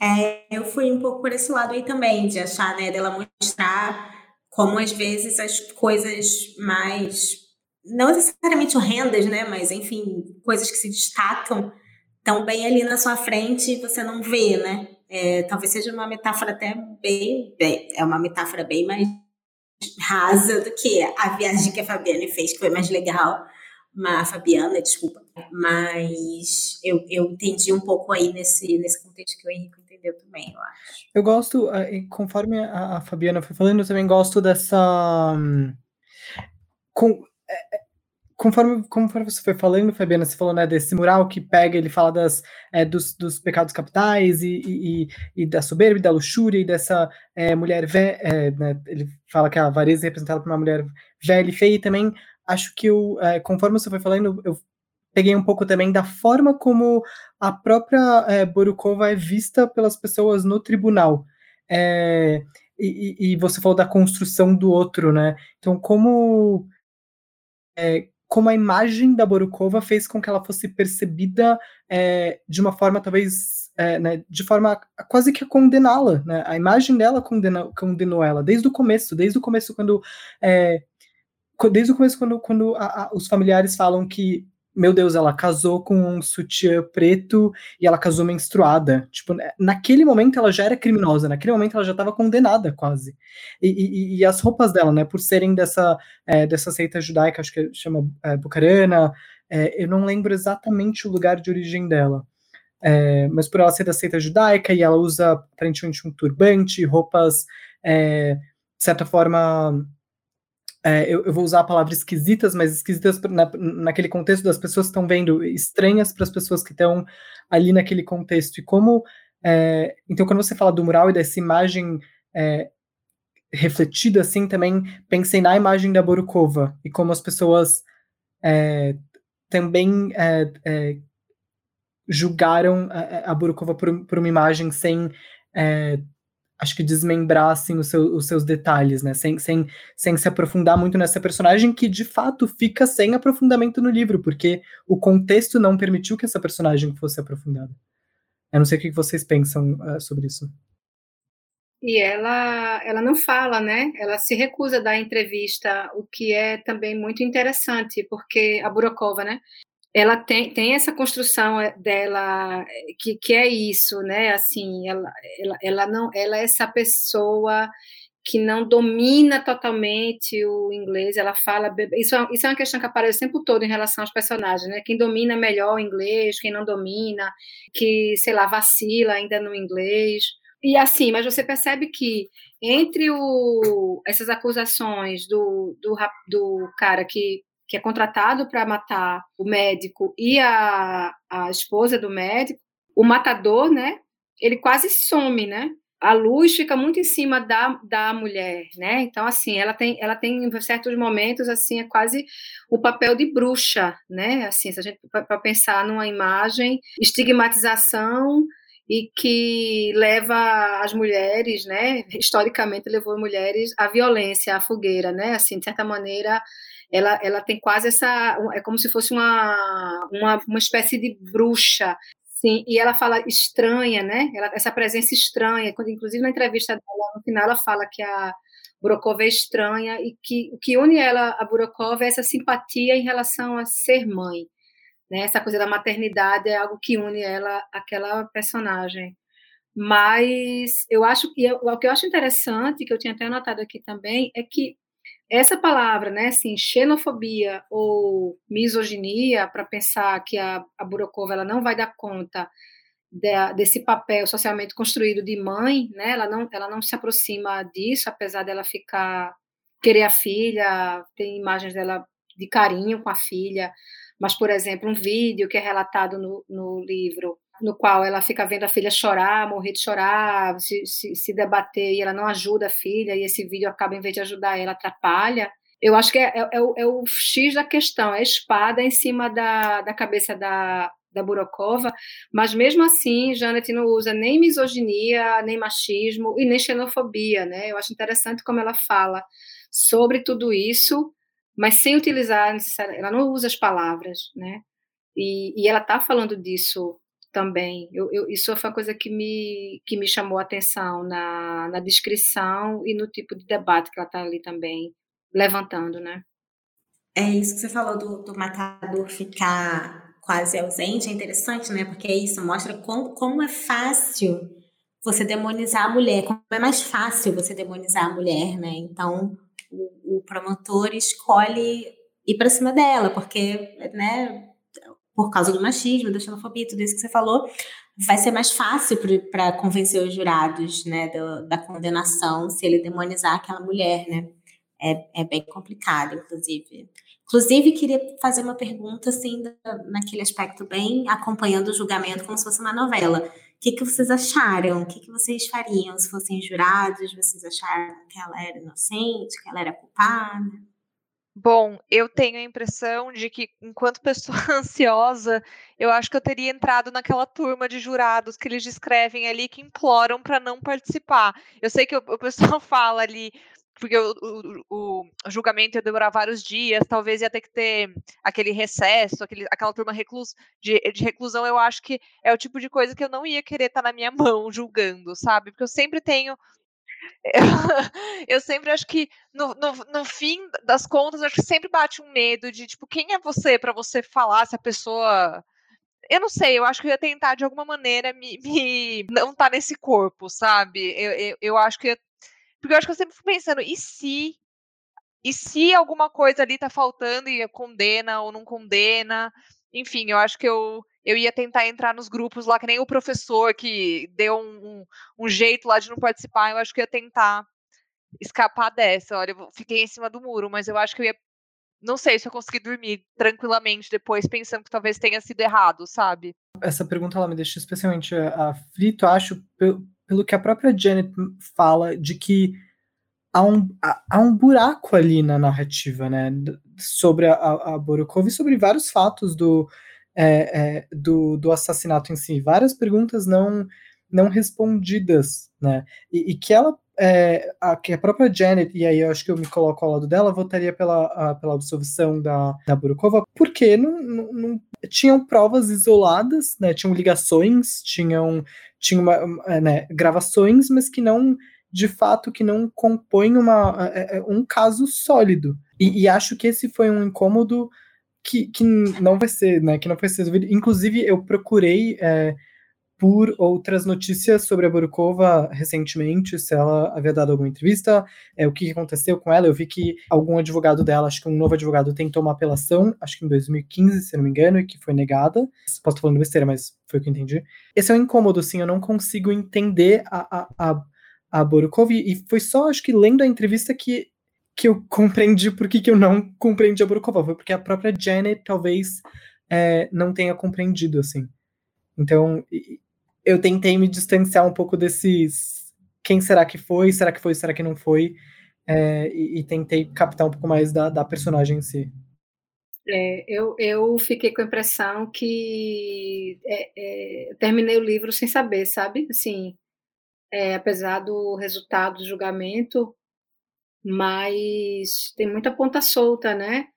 É, eu fui um pouco por esse lado aí também, de achar, né, dela mostrar como às vezes as coisas mais, não necessariamente horrendas, né, mas enfim, coisas que se destacam estão bem ali na sua frente e você não vê, né? É, talvez seja uma metáfora até bem, bem, é uma metáfora bem mais rasa do que a viagem que a Fabiana fez, que foi mais legal. A Fabiana, desculpa. Mas eu, eu entendi um pouco aí nesse, nesse contexto que o Henrique entendeu também, eu acho. Eu gosto, conforme a, a Fabiana foi falando, eu também gosto dessa. Hum, com, é, é, conforme, conforme você foi falando, Fabiana, você falou né, desse mural que pega, ele fala das, é, dos, dos pecados capitais e, e, e, da soberba e da luxúria e dessa é, mulher velha, é, né, ele fala que a avareza é representada por uma mulher velha e feia, e também acho que eu, é, conforme você foi falando, eu peguei um pouco também da forma como a própria é, Borukova é vista pelas pessoas no tribunal. É, e, e, você falou da construção do outro, né? Então, como é, como a imagem da Borukova fez com que ela fosse percebida é, de uma forma talvez é, né, de forma quase que a condená-la, né? A imagem dela condena, condenou ela desde o começo, desde o começo quando é, desde o começo quando, quando a, a, os familiares falam que meu Deus, ela casou com um sutiã preto e ela casou menstruada. Tipo, né, naquele momento ela já era criminosa, naquele momento ela já estava condenada quase. E, e, e, as roupas dela, né, por serem dessa, é, dessa seita judaica, acho que chama é, Bucarana, é, eu não lembro exatamente o lugar de origem dela. É, mas por ela ser da seita judaica e ela usa aparentemente um turbante, roupas, é, de certa forma, é, eu, eu, vou usar a palavra esquisitas, mas esquisitas na, naquele contexto das pessoas que estão vendo, estranhas para as pessoas que estão ali naquele contexto. E como. É, então, quando você fala do mural e dessa imagem é, refletida assim, também pensei na imagem da Borukova e como as pessoas é, também é, é, julgaram a, a Borukova por, por, uma imagem sem acho que desmembrar assim, os, seu, os seus detalhes, né? Sem, sem, sem se aprofundar muito nessa personagem que de fato fica sem aprofundamento no livro, porque o contexto não permitiu que essa personagem fosse aprofundada. Eu não sei o que vocês pensam uh, sobre isso. E ela, ela não fala, né? Ela se recusa a dar entrevista, o que é também muito interessante, porque a Burokova, né? Ela tem, tem essa construção eh, dela que, que é isso, né? Assim, ela, ela, ela não, ela é essa pessoa que não domina totalmente o inglês, ela fala isso é, isso é uma questão que aparece o tempo todo em relação aos personagens, né? Quem domina melhor o inglês, quem não domina, que sei lá vacila ainda no inglês e assim, mas você percebe que entre o, essas acusações do, do, do cara que que é contratado para matar o médico e a, a esposa do médico, o matador, né? Ele quase some, né? A luz fica muito em cima da, da mulher, né? Então, assim, ela tem, ela tem em certos momentos, assim, é quase o papel de bruxa, né? Assim, se a gente para pensar numa imagem, estigmatização e que leva as mulheres, né? Historicamente levou mulheres à violência, à fogueira, né? Assim, de certa maneira, ela, ela tem quase essa. É como se fosse uma, uma, uma espécie de bruxa. Sim, e ela fala estranha, né? Ela, essa presença estranha. Quando, inclusive, na entrevista dela, no final, ela fala que a Burokova é estranha e que o que une ela a Burokova é essa simpatia em relação a ser mãe. Né? Essa coisa da maternidade é algo que une ela àquela personagem. Mas eu acho que o que eu acho interessante, que eu tinha até anotado aqui também, é que essa palavra, né, assim, xenofobia ou misoginia, para pensar que a, a Burokova ela não vai dar conta de, desse papel socialmente construído de mãe, né? Ela não, ela não se aproxima disso, apesar dela ficar querer a filha, tem imagens dela de carinho com a filha, mas, por exemplo, um vídeo que é relatado no, no livro, no qual ela fica vendo a filha chorar, morrer de chorar, se, se, se, debater, e ela não ajuda a filha, e esse vídeo acaba, em vez de ajudar ela, atrapalha. Eu acho que é, é, é, o, é o, X da questão, é a espada em cima da, da cabeça da, da Burokova, mas mesmo assim, Janet não usa nem misoginia, nem machismo e nem xenofobia, né? Eu acho interessante como ela fala sobre tudo isso, mas sem utilizar ela não usa as palavras, né? E, e ela está falando disso também. Eu, eu, isso foi uma coisa que me, que me chamou a atenção na, na descrição e no tipo de debate que ela está ali também levantando, né? É isso que você falou do, do matador ficar quase ausente, é interessante, né? Porque é isso, mostra como, como é fácil você demonizar a mulher, como é mais fácil você demonizar a mulher, né? Então, o, o promotor escolhe ir para cima dela, porque, né, por causa do machismo, da xenofobia, tudo isso que você falou, vai ser mais fácil para convencer os jurados, né, do, da condenação se ele demonizar aquela mulher, né? É, é bem complicado, inclusive. Inclusive, queria fazer uma pergunta, assim, naquele aspecto bem acompanhando o julgamento como se fosse uma novela. O que, que vocês acharam? O que, que vocês fariam se fossem jurados? Vocês acharam que ela era inocente, que ela era culpada? Bom, eu tenho a impressão de que, enquanto pessoa ansiosa, eu acho que eu teria entrado naquela turma de jurados que eles descrevem ali que imploram para não participar. Eu sei que o, o pessoal fala ali, porque o, o, o, julgamento ia demorar vários dias, talvez ia ter que ter aquele recesso, aquele, aquela turma reclus, de, de, reclusão, eu acho que é o tipo de coisa que eu não ia querer estar tá na minha mão julgando, sabe? Porque eu sempre tenho. Eu, sempre acho que no, no, no, fim das contas, acho que sempre bate um medo de tipo, quem é você para você falar se a pessoa eu não sei, eu acho que eu ia tentar de alguma maneira me, me não estar tá nesse corpo, sabe? Eu, eu, eu, acho que porque eu acho que eu sempre fico pensando, e se? E se alguma coisa ali tá faltando e condena ou não condena? Enfim, eu acho que eu, eu ia tentar entrar nos grupos lá, que nem o professor que deu um, um, um jeito lá de não participar, eu acho que ia tentar escapar dessa. Olha, eu fiquei em cima do muro, mas eu acho que eu ia. Não sei se eu consegui dormir tranquilamente depois, pensando que talvez tenha sido errado, sabe? Essa pergunta ela me deixa especialmente aflito, acho, pelo que a própria Janet fala, de que há um, há um buraco ali na narrativa, né? Sobre a, a Borokov e sobre vários fatos do, é, é, do, do assassinato em si. Várias perguntas não, não respondidas, né? E, e que ela é, a, que a própria Janet, e aí eu acho que eu me coloco ao lado dela, votaria pela, a, pela absolvição da, da Burukova, porque não, não, não, tinham provas isoladas, né, tinham ligações, tinham, tinham uma, né, gravações, mas que não, de fato, que não compõem uma, é, é, um caso sólido. E, e, acho que esse foi um incômodo que, que não vai ser, né, que não foi resolvido. Inclusive, eu procurei... É, por outras notícias sobre a Borukova recentemente, se ela havia dado alguma entrevista, é, o que aconteceu com ela. Eu vi que algum advogado dela, acho que um novo advogado, tentou uma apelação, acho que em 2015, se não me engano, e que foi negada. Posso estar falando besteira, mas foi o que eu entendi. Esse é um incômodo, assim, eu não consigo entender a, a, a, a Borukova, e foi só, acho que lendo a entrevista que, que eu compreendi por que, que eu não compreendi a Borukova. Foi porque a própria Janet talvez é, não tenha compreendido, assim. Então, eu tentei me distanciar um pouco desses quem será que foi, será que foi, será que não foi, é, e, e, tentei captar um pouco mais da, da personagem em si. É, eu, eu fiquei com a impressão que é, é terminei o livro sem saber, sabe? Assim, é, apesar do resultado do julgamento, mas tem muita ponta solta, né?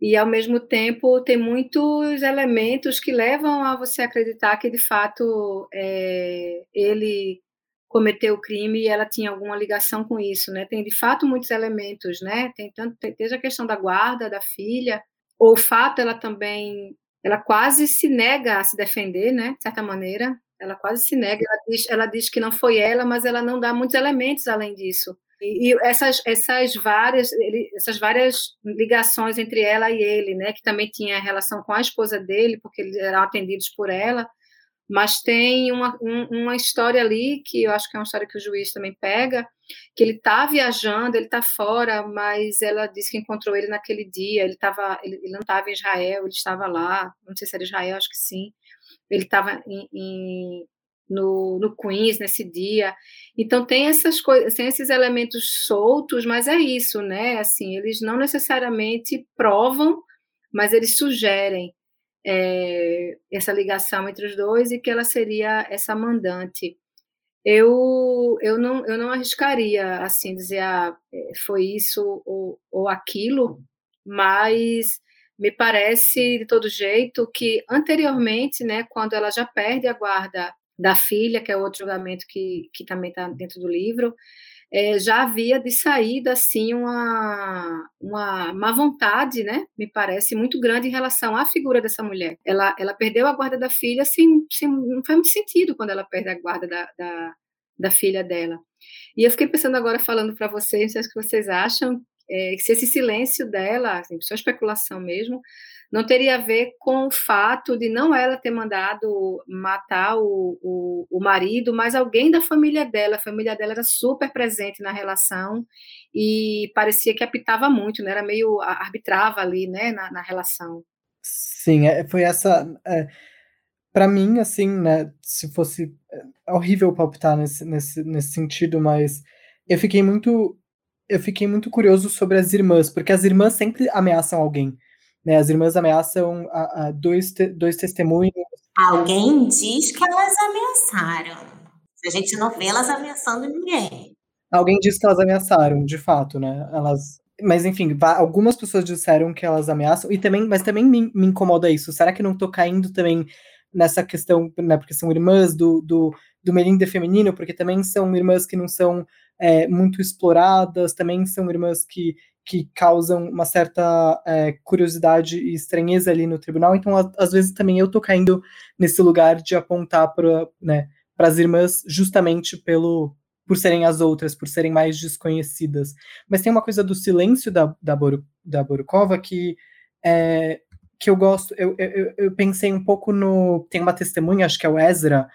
e ao mesmo tempo tem muitos elementos que levam a você acreditar que de fato é, ele cometeu o crime e ela tinha alguma ligação com isso, né? Tem de fato muitos elementos, né? Tem tanto tem, desde a questão da guarda da filha, ou o fato ela também ela quase se nega a se defender, né? De certa maneira, ela quase se nega. Ela diz, ela diz que não foi ela, mas ela não dá muitos elementos além disso. E, essas, essas, várias, essas várias ligações entre ela e ele, né, que também tinha relação com a esposa dele, porque eles eram atendidos por ela, mas tem uma, um, uma história ali que eu acho que é uma história que o juiz também pega, que ele está viajando, ele está fora, mas ela disse que encontrou ele naquele dia, ele, tava, ele, ele não estava em Israel, ele estava lá, não sei se era Israel, acho que sim, ele estava em, no, no Queens nesse dia, então tem essas coisas, tem esses elementos soltos, mas é isso, né, assim, eles não necessariamente provam, mas eles sugerem, é, essa ligação entre os dois e que ela seria essa mandante. Eu, eu, não, eu não arriscaria assim dizer ah, é, foi isso ou, ou aquilo, mas me parece de todo jeito que anteriormente, né, quando ela já perde a guarda da filha, que é outro julgamento que, que também está dentro do livro, é, já havia de saída assim uma, uma má vontade, né? Me parece muito grande em relação à figura dessa mulher. Ela, ela perdeu a guarda da filha sem, sem não faz muito sentido quando ela perde a guarda da, da, da filha dela. E eu fiquei pensando agora falando para vocês, acho que vocês acham é, se esse silêncio dela, assim, só especulação mesmo, não teria a ver com o fato de não ela ter mandado matar o, o, o, marido, mas alguém da família dela. A família dela era super presente na relação e parecia que apitava muito, né? Era meio arbitrava ali, né, na, na relação. Sim, é, foi essa. É, para mim, assim, né? Se fosse é horrível palpitar nesse, nesse, nesse sentido, mas eu fiquei muito eu fiquei muito curioso sobre as irmãs, porque as irmãs sempre ameaçam alguém. Né? As irmãs ameaçam a, a dois, te, dois testemunhos. Alguém diz que elas ameaçaram. A gente não vê elas ameaçando ninguém. Alguém diz que elas ameaçaram, de fato, né? Elas. Mas enfim, algumas pessoas disseram que elas ameaçam, e também, mas também me, me incomoda isso. Será que não tô caindo também nessa questão, né? Porque são irmãs do, do, do Melinda feminino, porque também são irmãs que não são é, muito exploradas, também são irmãs que que causam uma certa é, curiosidade e estranheza ali no tribunal. Então, às vezes também eu tô caindo nesse lugar de apontar para né, as irmãs justamente pelo por serem as outras, por serem mais desconhecidas. Mas tem uma coisa do silêncio da, da, Boru, da Borukova que é, que eu gosto. Eu, eu, eu, pensei um pouco no. Tem uma testemunha, acho que é o Ezra.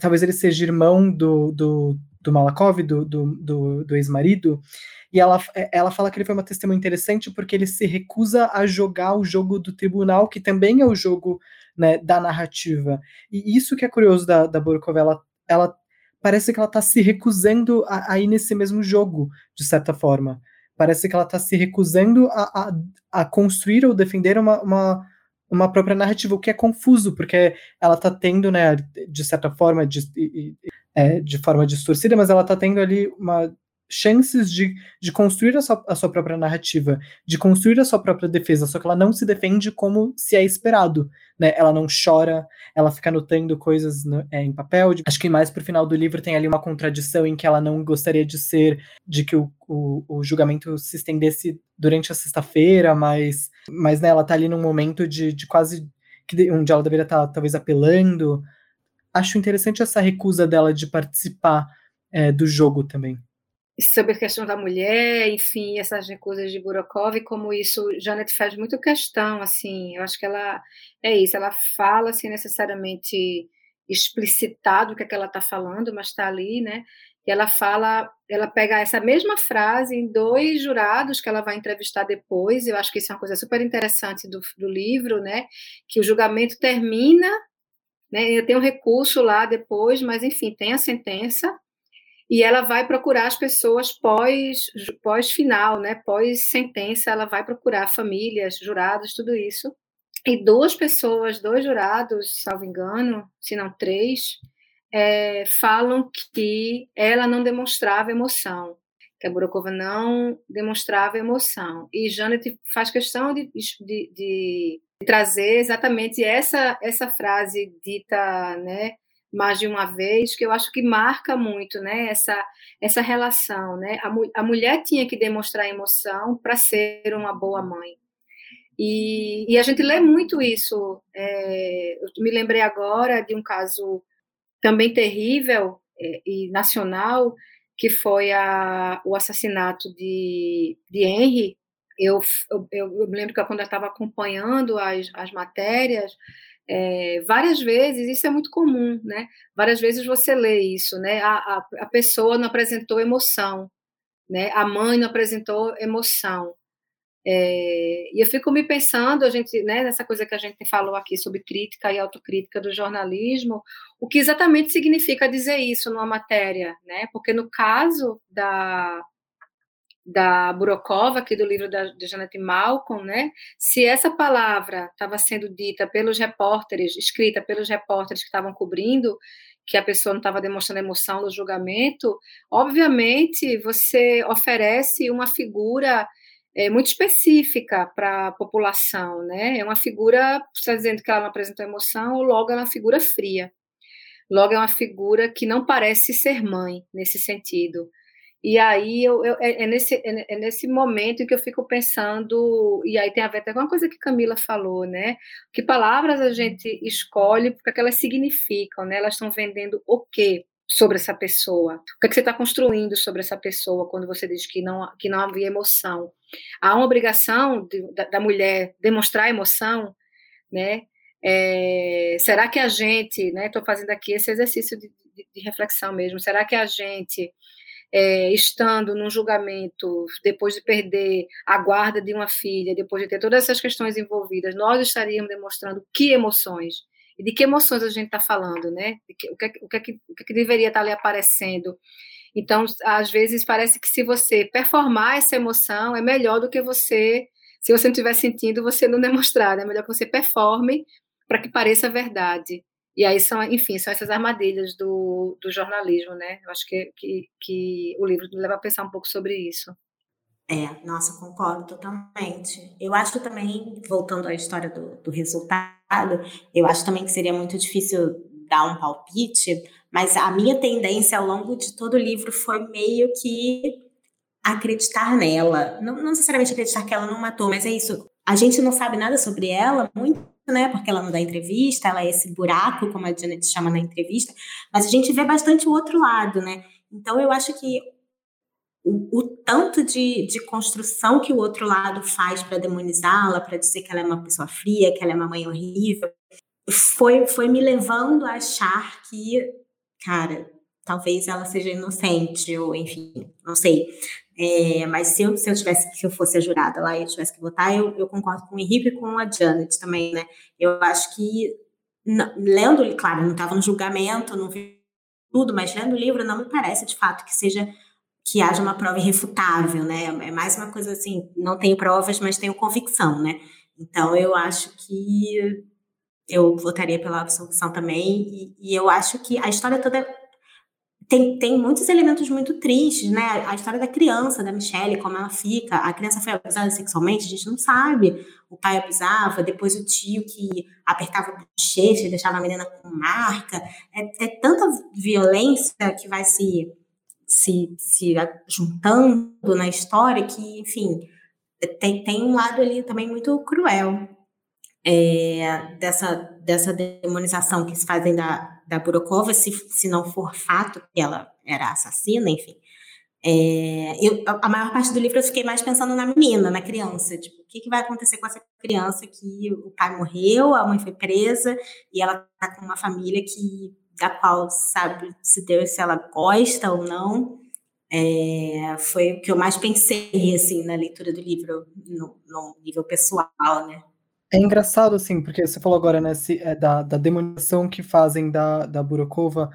Talvez ele seja irmão do, do, do Malakov, do, do, do, do ex-marido. E ela, ela fala que ele foi uma testemunha interessante porque ele se recusa a jogar o jogo do tribunal, que também é o jogo né, da narrativa. E isso que é curioso da, da Borkov, ela, ela parece que ela está se recusando a, a, ir nesse mesmo jogo, de certa forma. Parece que ela está se recusando a, a, a, construir ou defender uma, uma, uma própria narrativa, o que é confuso, porque ela está tendo, né, de certa forma, de, de, é, de forma distorcida, mas ela está tendo ali uma chances de, de construir a sua, a sua própria narrativa, de construir a sua própria defesa, só que ela não se defende como se é esperado, né? Ela não chora, ela fica anotando coisas no, é, em papel. Acho que mais pro final do livro tem ali uma contradição em que ela não gostaria de ser, de que o, o, o julgamento se estendesse durante a sexta-feira, mas, mas né, ela tá ali num momento de, de quase que onde ela deveria estar tá, talvez apelando. Acho interessante essa recusa dela de participar é, do jogo também sobre a questão da mulher, enfim, essas coisas de Burokov, como isso Janet faz muito questão, assim, eu acho que ela é isso, ela fala assim necessariamente explicitado o que, é que ela está falando, mas está ali, né? E ela fala, ela pega essa mesma frase em dois jurados que ela vai entrevistar depois. Eu acho que isso é uma coisa super interessante do, do livro, né? Que o julgamento termina, né? Tem um recurso lá depois, mas enfim, tem a sentença e ela vai procurar as pessoas pós, pós final, né, pós sentença, ela vai procurar famílias, jurados, tudo isso. E duas pessoas, dois jurados, salvo engano, se não três, é, falam que ela não demonstrava emoção, que a Burokova não demonstrava emoção. E Janet faz questão de, de, de trazer exatamente essa essa frase dita, né, mais de uma vez, que eu acho que marca muito, né, essa, essa relação, né, a, a mulher tinha que demonstrar emoção para ser uma boa mãe, e, e, a gente lê muito isso, é, eu me lembrei agora de um caso também terrível é, e nacional, que foi a, o assassinato de, de Henry, eu, eu, eu, me lembro que quando eu estava acompanhando as, as matérias, é, várias vezes, isso é muito comum, né? Várias vezes você lê isso, né? A, a, a pessoa não apresentou emoção, né? A mãe não apresentou emoção. É, e eu fico me pensando, a gente, né, nessa coisa que a gente falou aqui sobre crítica e autocrítica do jornalismo, o que exatamente significa dizer isso numa matéria, né? Porque no caso da da Burokova, aqui do livro da, de Janet Malcolm, né? Se essa palavra estava sendo dita pelos repórteres, escrita pelos repórteres que estavam cobrindo, que a pessoa não estava demonstrando emoção no julgamento, obviamente você oferece uma figura é, muito específica para a população, né? É uma figura, você está dizendo que ela não apresentou emoção, logo é uma figura fria. Logo é uma figura que não parece ser mãe, nesse sentido. E aí eu, eu é, é, nesse, é, é, nesse momento que eu fico pensando, e aí tem a ver até com uma coisa que Camila falou, né? Que palavras a gente escolhe porque elas significam, né? Elas estão vendendo o quê? sobre essa pessoa? O que, é que você está construindo sobre essa pessoa quando você diz que não, que não havia emoção? Há uma obrigação de, da, da, mulher demonstrar emoção, né? É, será que a gente, né? Estou fazendo aqui esse exercício de, de, de, reflexão mesmo. Será que a gente, é, estando num julgamento, depois de perder a guarda de uma filha, depois de ter todas essas questões envolvidas, nós estaríamos demonstrando que emoções? E de que emoções a gente está falando, né? Que, o, que, o, que, o que deveria estar tá ali aparecendo? Então, às vezes, parece que se você performar essa emoção, é melhor do que você, se você não estiver sentindo, você não demonstrar, né? É melhor que você performe para que pareça verdade. E aí são, enfim, são essas armadilhas do, do jornalismo, né? Eu acho que, que, que o livro leva a pensar um pouco sobre isso. É, nossa, concordo totalmente. Eu acho também, voltando à história do, do resultado, eu acho também que seria muito difícil dar um palpite, mas a minha tendência ao longo de todo o livro foi meio que acreditar nela. Não, não necessariamente acreditar que ela não matou, mas é isso. A gente não sabe nada sobre ela, muito, né? Porque ela não dá entrevista, ela é esse buraco, como a Janet chama na entrevista, mas a gente vê bastante o outro lado, né? Então eu acho que o, o, tanto de, de construção que o outro lado faz para demonizá-la, para dizer que ela é uma pessoa fria, que ela é uma mãe horrível, foi, foi me levando a achar que, cara, talvez ela seja inocente, ou enfim, não sei. É, mas se eu, se eu tivesse, se eu fosse a jurada lá e eu tivesse que votar, eu, eu concordo com o Henrique e com a Janet também, né? Eu acho que, não, lendo, claro, não estava no julgamento, não vi tudo, mas lendo o livro, não me parece de fato que seja que haja uma prova irrefutável, né? É mais uma coisa assim, não tenho provas, mas tenho convicção, né? Então eu acho que eu votaria pela absolução também, e, e eu acho que a história toda tem, tem muitos elementos muito tristes, né? A história da criança, da Michelle, como ela fica. A criança foi abusada sexualmente, a gente não sabe. O pai abusava, depois o tio que apertava o bochecha e deixava a menina com marca. É, é tanta violência que vai se se, se juntando na história que, enfim, tem, tem um lado ali também muito cruel é, dessa, dessa demonização que se fazem da, da Burokova, se, se não for fato que ela era assassina, enfim. É, eu, a maior parte do livro eu fiquei mais pensando na menina, na criança. Tipo, o que, que vai acontecer com essa criança que o pai morreu, a mãe foi presa e ela está com uma família que da qual sabe se Deus se ela gosta ou não. É, foi o que eu mais pensei assim na leitura do livro no, no nível pessoal, né? É engraçado, assim, porque você falou agora, né, se, é, da, da demonização que fazem da, da Burokova,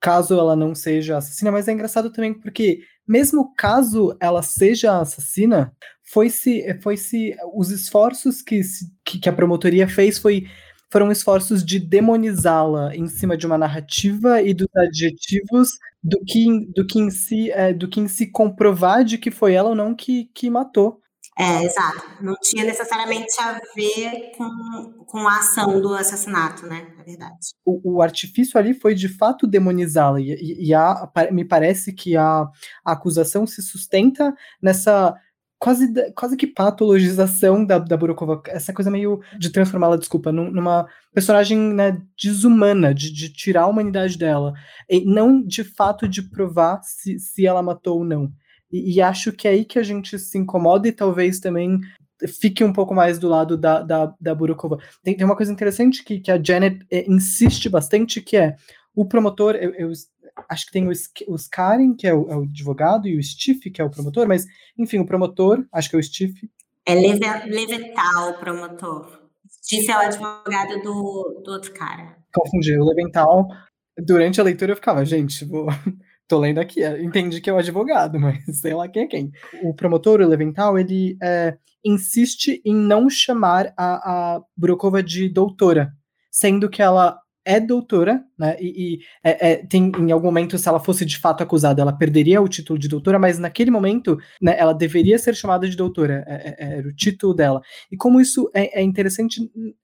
caso ela não seja assassina, mas é engraçado também porque, mesmo caso ela seja assassina, foi-se foi -se, os esforços que, que, que a promotoria fez foi foram esforços de demonizá-la em cima de uma narrativa e dos adjetivos do que, do que em si é, do que em si comprovar de que foi ela ou não que, que matou. É, exato. Não tinha necessariamente a ver com, com a ação do assassinato, né? Na verdade. O, o artifício ali foi de fato demonizá-la, e, e, a, me parece que a, a acusação se sustenta nessa quase, quase que patologização da, da Burokova, essa coisa meio de transformá-la, desculpa, numa personagem né, desumana, de, de tirar a humanidade dela, e não de fato de provar se, se ela matou ou não. E, e, acho que é aí que a gente se incomoda e talvez também fique um pouco mais do lado da, da, da Burukova. Tem, tem uma coisa interessante que, que a Janet é, insiste bastante, que é o promotor, eu, eu acho que tem o, o Skarin, que é o, é o, advogado, e o Stiff, que é o promotor, mas, enfim, o promotor, acho que é o Stiff. É Levental, o promotor. Stiff é o advogado do, do outro cara. Confundi, o Levental, durante a leitura eu ficava, gente, vou... tô lendo aqui, é, entendi que é o advogado, mas sei lá quem é quem. O promotor, o Levental, ele é, insiste em não chamar a, a de doutora, sendo que ela é doutora, né? E, e é, é, tem em algum momento, se ela fosse de fato acusada, ela perderia o título de doutora, mas naquele momento, né, ela deveria ser chamada de doutora, é, é, é era o título dela. E como isso é, é interessante,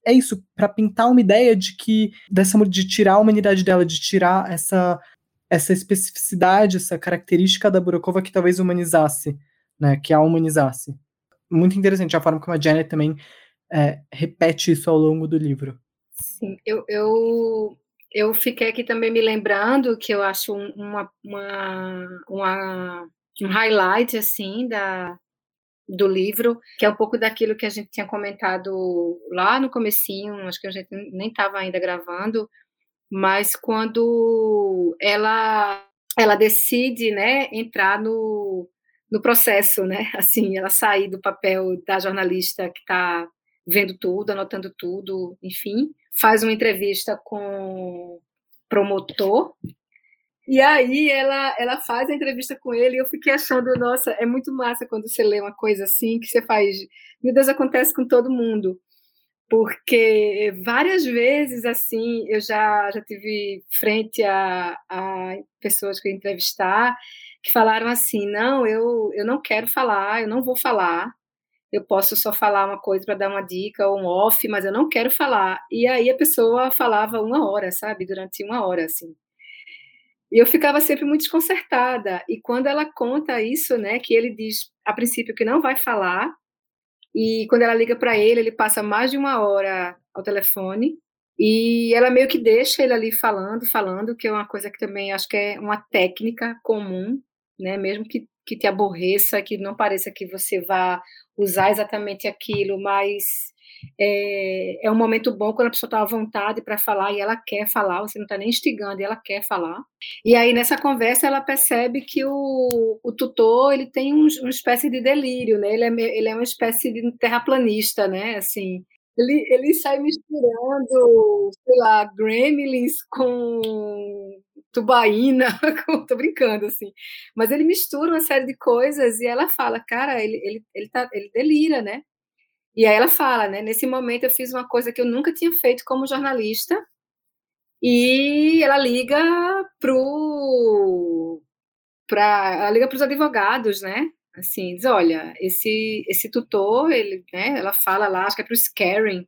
é isso, para pintar uma ideia de que, dessa, de tirar a humanidade dela, de tirar essa, essa especificidade, essa característica da Burokova que talvez humanizasse, né? Que a humanizasse. Muito interessante a forma como a Janet também repete isso ao longo do livro. Sim, eu, eu, eu fiquei aqui também me lembrando que eu acho uma, uma, uma, um highlight, assim, da, do livro, que é um pouco daquilo que a gente tinha comentado lá no comecinho, acho que a gente nem estava ainda gravando, mas quando ela ela decide, né, entrar no, no processo, né, assim, ela sair do papel da jornalista que está vendo tudo, anotando tudo, enfim, faz uma entrevista com promotor e aí ela, ela faz a entrevista com ele e eu fiquei achando, nossa, é muito massa quando você lê uma coisa assim que você faz, meu Deus, acontece com todo mundo. Porque várias vezes assim eu já, já tive frente a, a pessoas que eu entrevistar que falaram assim, não, eu, eu não quero falar, eu não vou falar, eu posso só falar uma coisa para dar uma dica ou um off, mas eu não quero falar. E aí a pessoa falava uma hora, sabe? Durante uma hora, assim. E eu ficava sempre muito desconcertada. E quando ela conta isso, né, que ele diz a princípio que não vai falar, e quando ela liga para ele, ele passa mais de uma hora ao telefone, e ela meio que deixa ele ali falando, falando, que é uma coisa que também acho que é uma técnica comum, né, mesmo que, que te aborreça, que não pareça que você vá usar exatamente aquilo, mas é, é um momento bom quando a pessoa está à vontade para falar e ela quer falar, você não está nem instigando e ela quer falar. E aí nessa conversa ela percebe que o, o tutor ele tem um, uma espécie de delírio, né? Ele é, ele é uma espécie de terraplanista, né? Assim, ele, ele sai misturando, sei lá, gremlins com tubaína, tô brincando assim, mas ele mistura uma série de coisas e ela fala, cara, ele, ele, ele, tá, ele delira, né? E aí ela fala, né? Nesse momento eu fiz uma coisa que eu nunca tinha feito como jornalista e ela liga pro para ela liga para os advogados, né? Assim, diz, olha, esse esse tutor, ele, né? Ela fala lá, acho que é para o Scaring,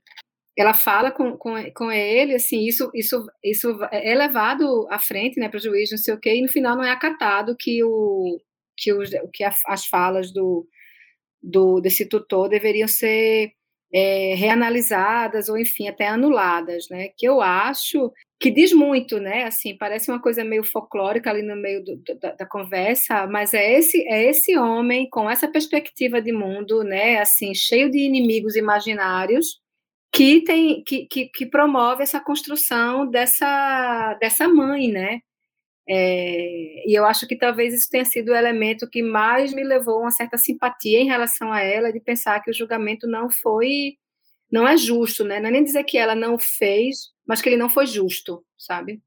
ela fala com, com, com ele, assim, isso, isso, isso é levado à frente, né, para o juiz, não sei o quê, e no final não é acatado que, o, que, os, que as falas do, do, desse tutor deveriam ser é, reanalisadas ou, enfim, até anuladas, né, que eu acho que diz muito, né, assim, parece uma coisa meio folclórica ali no meio do, da, da, conversa, mas é esse, é esse homem com essa perspectiva de mundo, né, assim, cheio de inimigos imaginários, que tem que, que, que, promove essa construção dessa, dessa mãe, né? É, e eu acho que talvez isso tenha sido o elemento que mais me levou a uma certa simpatia em relação a ela, de pensar que o julgamento não foi, não é justo, né? Não é nem dizer que ela não fez, mas que ele não foi justo, sabe?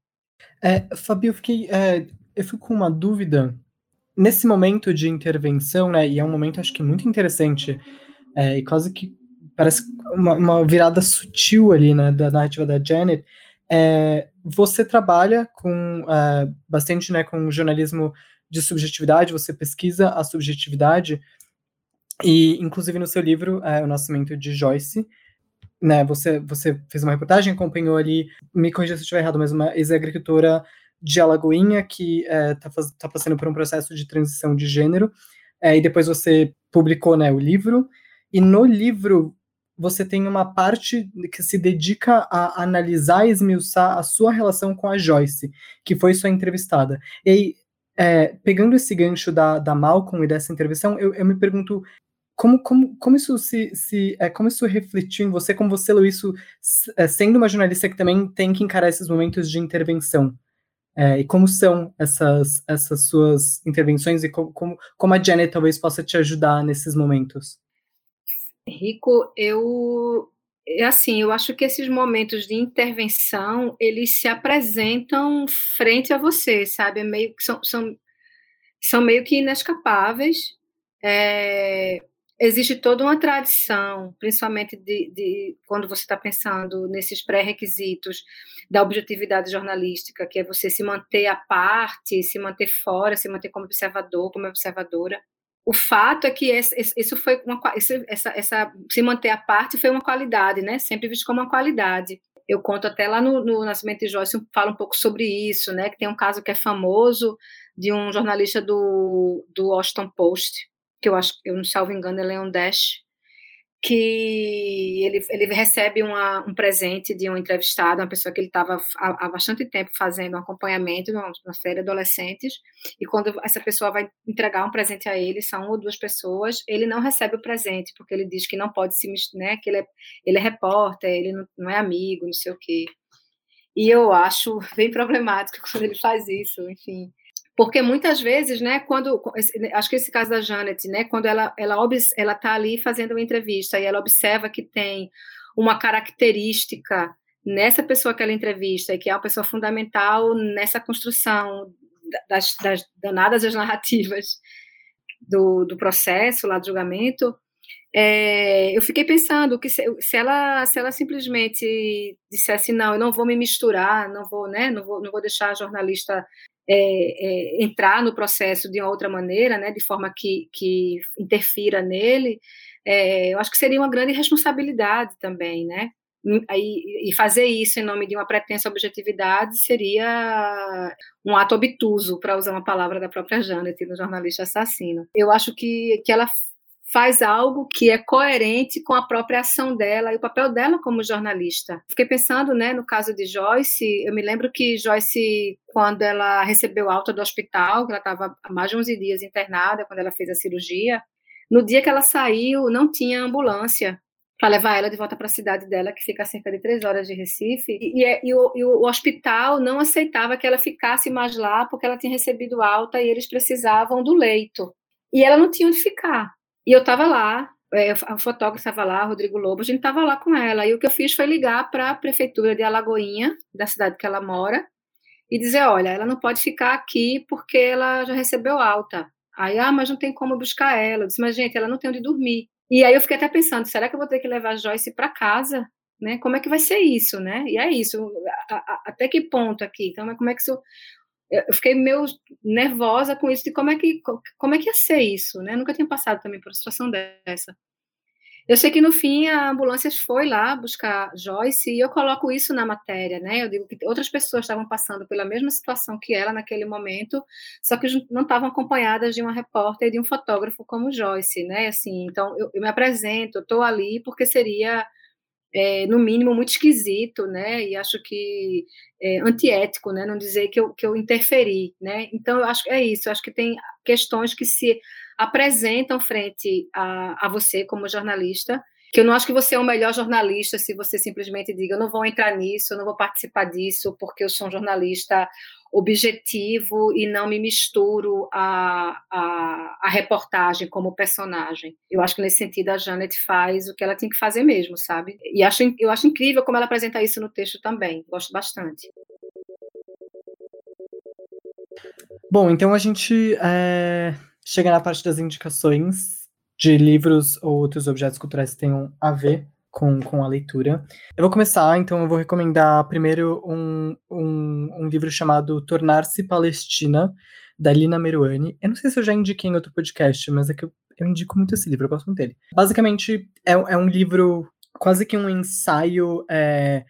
É, Fabi, eu fiquei, é, eu fico com uma dúvida nesse momento de intervenção, né? E é um momento acho que muito interessante é, e quase que parece uma, uma, virada sutil ali, né, da narrativa da Janet, é, você trabalha com é, bastante, né, com jornalismo de subjetividade, você pesquisa a subjetividade, e inclusive no seu livro, é, O Nascimento de Joyce, né, você, você fez uma reportagem, acompanhou ali, me corrija se eu estiver errado, mas uma ex-agricultora de Alagoinha que está é, tá passando por um processo de transição de gênero, e depois você publicou né, o livro, e no livro você tem uma parte que se dedica a analisar e esmiuçar a sua relação com a Joyce, que foi sua entrevistada. E aí, é, pegando esse gancho da, da Malcolm e dessa intervenção, eu, eu me pergunto como, como, como isso se, se é, como isso refletiu em você, como você leu isso, é, sendo uma jornalista que também tem que encarar esses momentos de intervenção? É, e como são essas, essas suas intervenções e como, como, como a Janet talvez possa te ajudar nesses momentos? Rico, eu é assim, eu acho que esses momentos de intervenção, eles se apresentam frente a você, sabe? É meio que são, são, são meio que inescapáveis. É, existe toda uma tradição, principalmente de, de quando você está pensando nesses pré-requisitos da objetividade jornalística, que é você se manter à parte, se manter fora, se manter como observador, como observadora. O fato é que isso foi uma, essa, essa se manter à parte foi uma qualidade, né? Sempre visto como uma qualidade. Eu conto até lá no, no Nascimento de Joyce, falo um pouco sobre isso, né? Que tem um caso que é famoso de um jornalista do, do Washington Post, que eu acho, eu não salvo engano, é Leon Dash, que ele, ele recebe uma, um presente de um entrevistado, uma pessoa que ele estava há, há, bastante tempo fazendo um acompanhamento numa, numa série de adolescentes, e quando essa pessoa vai entregar um presente a ele, são uma ou duas pessoas, ele não recebe o presente, porque ele diz que não pode se né, que ele é, ele é repórter, ele não, não é amigo, não sei o quê. E eu acho bem problemático quando ele faz isso, enfim. Porque muitas vezes, né, quando acho que esse caso da Janet, né, quando ela ela ela está ali fazendo uma entrevista e ela observa que tem uma característica nessa pessoa que ela entrevista e que é uma pessoa fundamental nessa construção das, das danadas das narrativas do, do processo lá do julgamento, é, eu fiquei pensando que se, se, ela se ela simplesmente dissesse não, eu não vou me misturar, não vou, né, não vou, não vou deixar a jornalista é, é, entrar no processo de uma outra maneira, né, de forma que, que interfira nele, é, eu acho que seria uma grande responsabilidade também, né? E, e fazer isso em nome de uma pretensa objetividade seria um ato obtuso, para usar uma palavra da própria Janet, no jornalista assassino. Eu acho que, que ela faz algo que é coerente com a própria ação dela e o papel dela como jornalista. Fiquei pensando, né, no caso de Joyce, eu me lembro que Joyce, quando ela recebeu alta do hospital, que ela estava há mais de 11 dias internada, quando ela fez a cirurgia, no dia que ela saiu, não tinha ambulância para levar ela de volta para a cidade dela, que fica a cerca de três horas de Recife, e, e, e, o, e, o, hospital não aceitava que ela ficasse mais lá, porque ela tinha recebido alta e eles precisavam do leito. E ela não tinha onde ficar. E eu estava lá, é, a fotógrafa estava lá, Rodrigo Lobo, a gente estava lá com ela. E o que eu fiz foi ligar para a prefeitura de Alagoinha, da cidade que ela mora, e dizer: olha, ela não pode ficar aqui porque ela já recebeu alta. Aí, ah, mas não tem como buscar ela. Eu disse, mas gente, ela não tem onde dormir. E aí eu fiquei até pensando: será que eu vou ter que levar a Joyce para casa? Né? Como é que vai ser isso, né? E é isso, a, a, até que ponto aqui? Então, como é que isso eu fiquei meio nervosa com isso de como é que como é que ia ser isso, né? Eu nunca tinha passado também por uma situação dessa. Eu sei que no fim a ambulância foi lá buscar Joyce e eu coloco isso na matéria, né? Eu digo que outras pessoas estavam passando pela mesma situação que ela naquele momento, só que não estavam acompanhadas de uma repórter e de um fotógrafo como Joyce, né? Assim, então eu, eu me apresento, eu estou ali porque seria é, no mínimo, muito esquisito, né? E acho que é, antiético, né? Não dizer que eu, que eu interferi, né? Então, eu acho que é isso. Eu acho que tem questões que se apresentam frente a, a você como jornalista, que eu não acho que você é o melhor jornalista se você simplesmente diga, eu não vou entrar nisso, eu não vou participar disso, porque eu sou um jornalista objetivo e não me misturo a, a, reportagem como personagem. Eu acho que nesse sentido a Janet faz o que ela tem que fazer mesmo, sabe? E acho, eu acho incrível como ela apresenta isso no texto também. Gosto bastante. Bom, então a gente é, chega na parte das indicações de livros ou outros objetos culturais que tenham a ver com, com a leitura. Eu vou começar, então eu vou recomendar primeiro um, um, um livro chamado Tornar-se Palestina, da Lina Meruani. Eu não sei se eu já indiquei em outro podcast, mas é que eu, eu indico muito esse livro, eu gosto muito dele. Basicamente, é, é um livro quase que um ensaio é,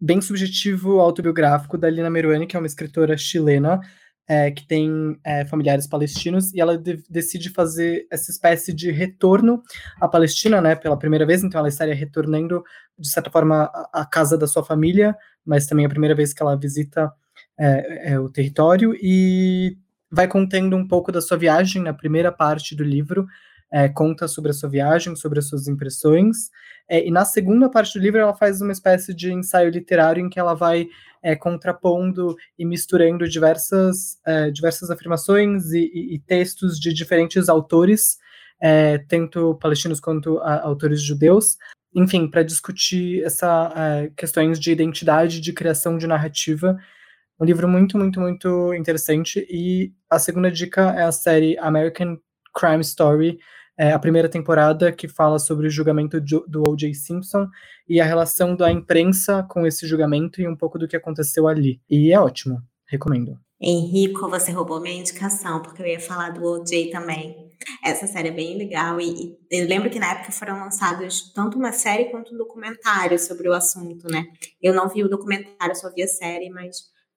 bem subjetivo, autobiográfico da Lina Meruani, que é uma escritora chilena, é, que tem é, familiares palestinos e ela de decide fazer essa espécie de retorno à Palestina, né, pela primeira vez. Então, ela estaria retornando de certa forma à casa da sua família, mas também é a primeira vez que ela visita é, é, o território e vai contendo um pouco da sua viagem na primeira parte do livro. É, conta sobre a sua viagem, sobre as suas impressões. É, e na segunda parte do livro, ela faz uma espécie de ensaio literário em que ela vai é, contrapondo e misturando diversas, é, diversas afirmações e, e, e, textos de diferentes autores, é, tanto palestinos quanto a, autores judeus, enfim, para discutir essa é, questões de identidade, de criação de narrativa. Um livro muito, muito, muito interessante. E a segunda dica é a série American Crime Story, é, a primeira temporada, que fala sobre o julgamento do O.J. Simpson e a relação da imprensa com esse julgamento e um pouco do que aconteceu ali. E é ótimo, recomendo. Henrico, você roubou minha indicação, porque eu ia falar do O.J. também. Essa série é bem legal e, e, eu lembro que na época foram lançados tanto uma série quanto um documentário sobre o assunto, né? Eu não vi o documentário, só vi a série, mas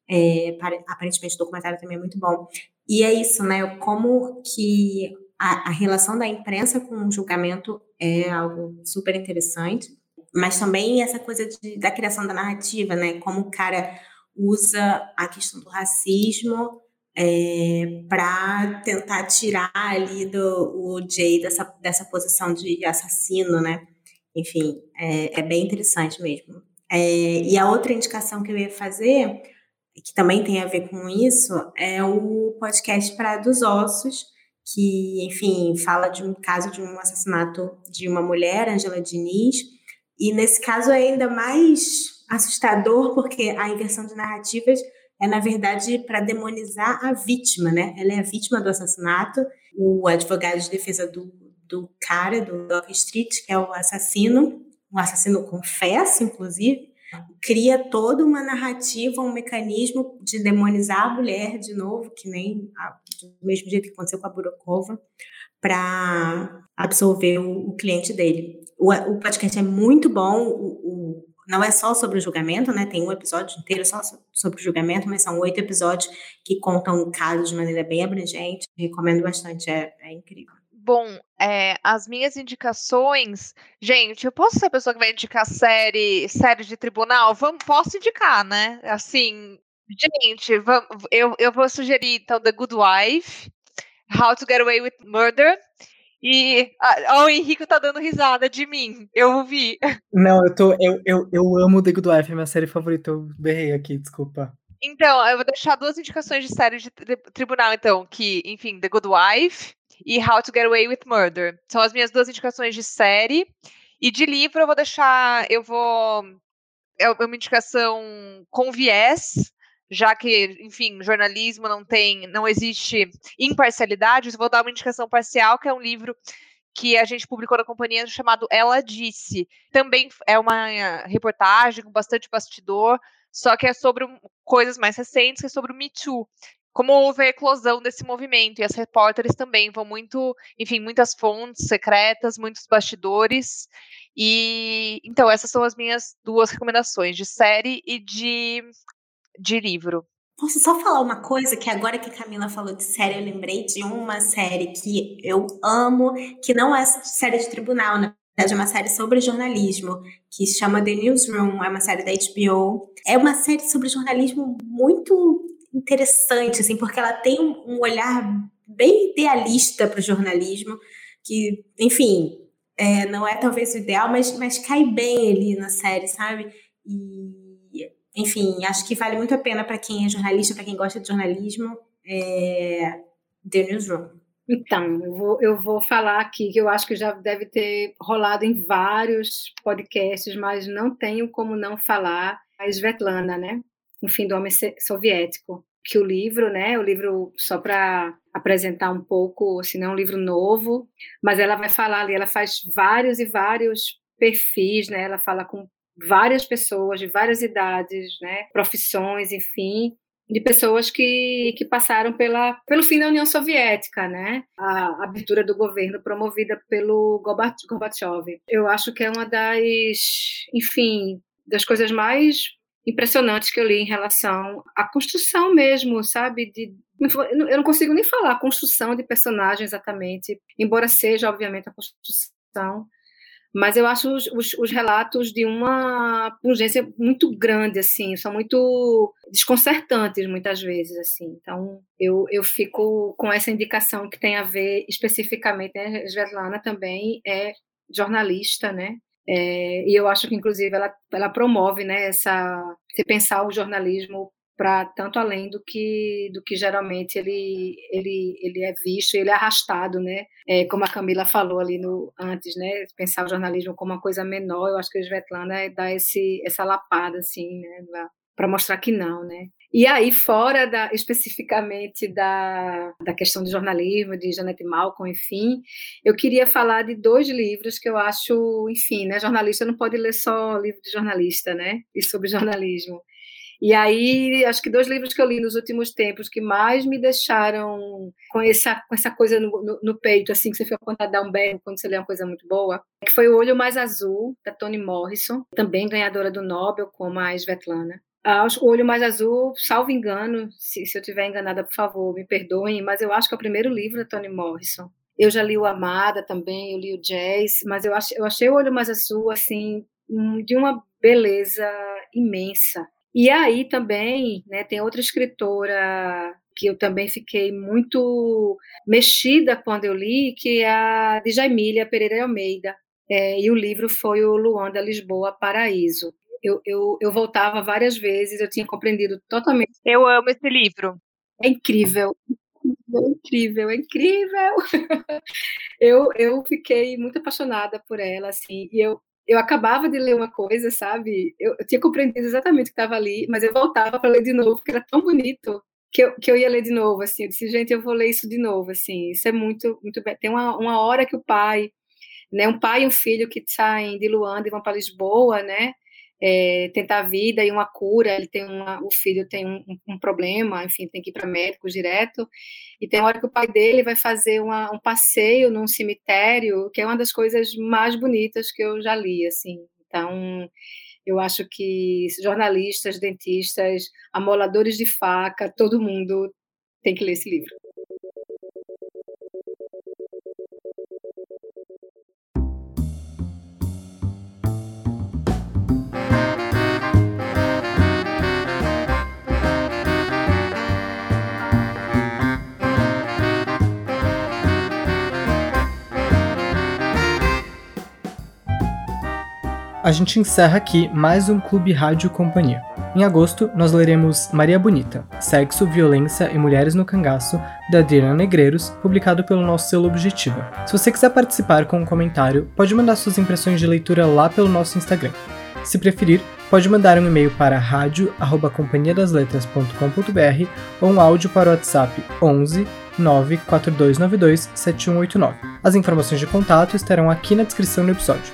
é, aparentemente o documentário também é muito bom. E é isso, né? Como que a, a relação da imprensa com o julgamento é algo super interessante, mas também essa coisa de, da criação da narrativa, né? Como o cara usa a questão do racismo é, para tentar tirar ali do o Jay dessa, dessa posição de assassino, né? Enfim, é, é bem interessante mesmo. É, e a outra indicação que eu ia fazer, que também tem a ver com isso, é o podcast Praia dos Ossos, que, enfim, fala de um caso de um assassinato de uma mulher, Angela Diniz, e nesse caso é ainda mais assustador porque a inversão de narrativas é, na verdade, para demonizar a vítima, né? Ela é a vítima do assassinato, o advogado de defesa do, do cara, do Doc Street, que é o assassino, o assassino confessa, inclusive, cria toda uma narrativa, um mecanismo de demonizar a mulher de novo, que nem do mesmo jeito que aconteceu com a Burokova, para absolver o, o, cliente dele. O, o, podcast é muito bom, o, o, não é só sobre o julgamento, né? Tem um episódio inteiro só sobre o julgamento, mas são oito episódios que contam o caso de maneira bem abrangente. Recomendo bastante, é, é incrível. Bom, é, as minhas indicações. Gente, eu posso ser a pessoa que vai indicar série, série de tribunal? Vamos, posso indicar, né? Assim, gente, vamos, eu, eu vou sugerir, então, The Good Wife, How to Get Away with Murder. E ó, o Henrique tá dando risada de mim. Eu ouvi. Não, eu tô. Eu, eu, eu amo The Good Wife, é minha série favorita. Eu berrei aqui, desculpa. Então, eu vou deixar duas indicações de série de tribunal, então, que, enfim, The Good Wife e How to Get Away with Murder. São as minhas duas indicações de série. E de livro eu vou deixar, eu vou é uma indicação com viés, já que, enfim, jornalismo não tem, não existe imparcialidade, vou dar uma indicação parcial, que é um livro que a gente publicou na companhia chamado Ela Disse. Também é uma reportagem com bastante bastidor, só que é sobre coisas mais recentes, que é sobre o Me Too como houve a eclosão desse movimento. E as repórteres também vão muito, enfim, muitas fontes secretas, muitos bastidores. E então, essas são as minhas duas recomendações, de série e de, de livro. Posso só falar uma coisa que agora que Camila falou de série, eu lembrei de uma série que eu amo, que não é série de tribunal, na verdade é uma série sobre jornalismo, que se chama The Newsroom, é uma série da HBO. É uma série sobre jornalismo muito interessante, assim, porque ela tem um olhar bem idealista para o jornalismo, que, enfim, é, não é talvez o ideal, mas, mas cai bem ali na série, sabe? E, enfim, acho que vale muito a pena para quem é jornalista, para quem gosta de jornalismo, é, The Newsroom. Então, eu vou, eu vou falar aqui que eu acho que já deve ter rolado em vários podcasts, mas não tenho como não falar a Svetlana, né? no fim do homem soviético, que o livro, né, o livro só para apresentar um pouco, se não é um livro novo, mas ela vai falar ali, ela faz vários e vários perfis, né, ela fala com várias pessoas de várias idades, né, profissões, enfim, de pessoas que, que passaram pela, pelo fim da União Soviética, né? A abertura do governo promovida pelo Gorbachev. Eu acho que é uma das, enfim, das coisas mais impressionantes que eu li em relação à construção mesmo, sabe? De, eu não consigo nem falar construção de personagem exatamente, embora seja, obviamente, a construção, mas eu acho os, os, os, relatos de uma pungência muito grande, assim, são muito desconcertantes muitas vezes, assim. Então, eu, eu fico com essa indicação que tem a ver especificamente, né, Svetlana também é jornalista, né, é, e eu acho que, inclusive, ela, ela promove né, essa, você pensar o jornalismo para tanto além do que do que geralmente ele ele ele é visto ele é arrastado né? É, como a Camila falou ali no antes né? Pensar o jornalismo como uma coisa menor eu acho que a Svetlana dá esse essa lapada assim né? Para mostrar que não né? E aí fora da especificamente da, da questão do jornalismo de Janete Malcolm enfim eu queria falar de dois livros que eu acho enfim né? Jornalista não pode ler só livro de jornalista né? E sobre jornalismo e aí, acho que dois livros que eu li nos últimos tempos que mais me deixaram com essa, com essa coisa no, no, no peito, assim, que você fica vontade de dar um berro quando você lê uma coisa muito boa, que foi O Olho Mais Azul, da Toni Morrison, também ganhadora do Nobel, como a Svetlana. Ah, o Olho Mais Azul, salvo engano, se, se eu estiver enganada, por favor, me perdoem, mas eu acho que é o primeiro livro da Toni Morrison. Eu já li o Amada também, eu li o Jazz, mas eu, ach, eu achei o Olho Mais Azul, assim, de uma beleza imensa. E aí também né, tem outra escritora que eu também fiquei muito mexida quando eu li, que é a Djamília Pereira Almeida. É, e o livro foi o Luanda Lisboa Paraíso. Eu, eu, eu voltava várias vezes, eu tinha compreendido totalmente. Eu amo esse livro. É incrível, é incrível, é incrível. eu, eu fiquei muito apaixonada por ela, assim, e eu, eu acabava de ler uma coisa, sabe? Eu, eu tinha compreendido exatamente o que estava ali, mas eu voltava para ler de novo, porque era tão bonito que eu, que eu ia ler de novo, assim. Eu disse, gente, eu vou ler isso de novo, assim. Isso é muito, muito bem. Tem uma, uma hora que o pai, né, um pai e um filho que saem de Luanda e vão para Lisboa, né? É, tentar a vida e uma cura. Ele tem uma, o filho tem um, um problema, enfim, tem que ir para médico direto. E tem hora que o pai dele vai fazer uma, um passeio num cemitério, que é uma das coisas mais bonitas que eu já li, assim. Então, eu acho que jornalistas, dentistas, amoladores de faca, todo mundo tem que ler esse livro. A gente encerra aqui mais um Clube Rádio Companhia. Em agosto, nós leremos Maria Bonita, Sexo, Violência e Mulheres no Cangaço, da Adriana Negreiros, publicado pelo nosso selo Objetiva. Se você quiser participar com um comentário, pode mandar suas impressões de leitura lá pelo nosso Instagram. Se preferir, pode mandar um e-mail para radio@companhiadasletras.com.br ou um áudio para o WhatsApp 11 94292 7189. As informações de contato estarão aqui na descrição do episódio.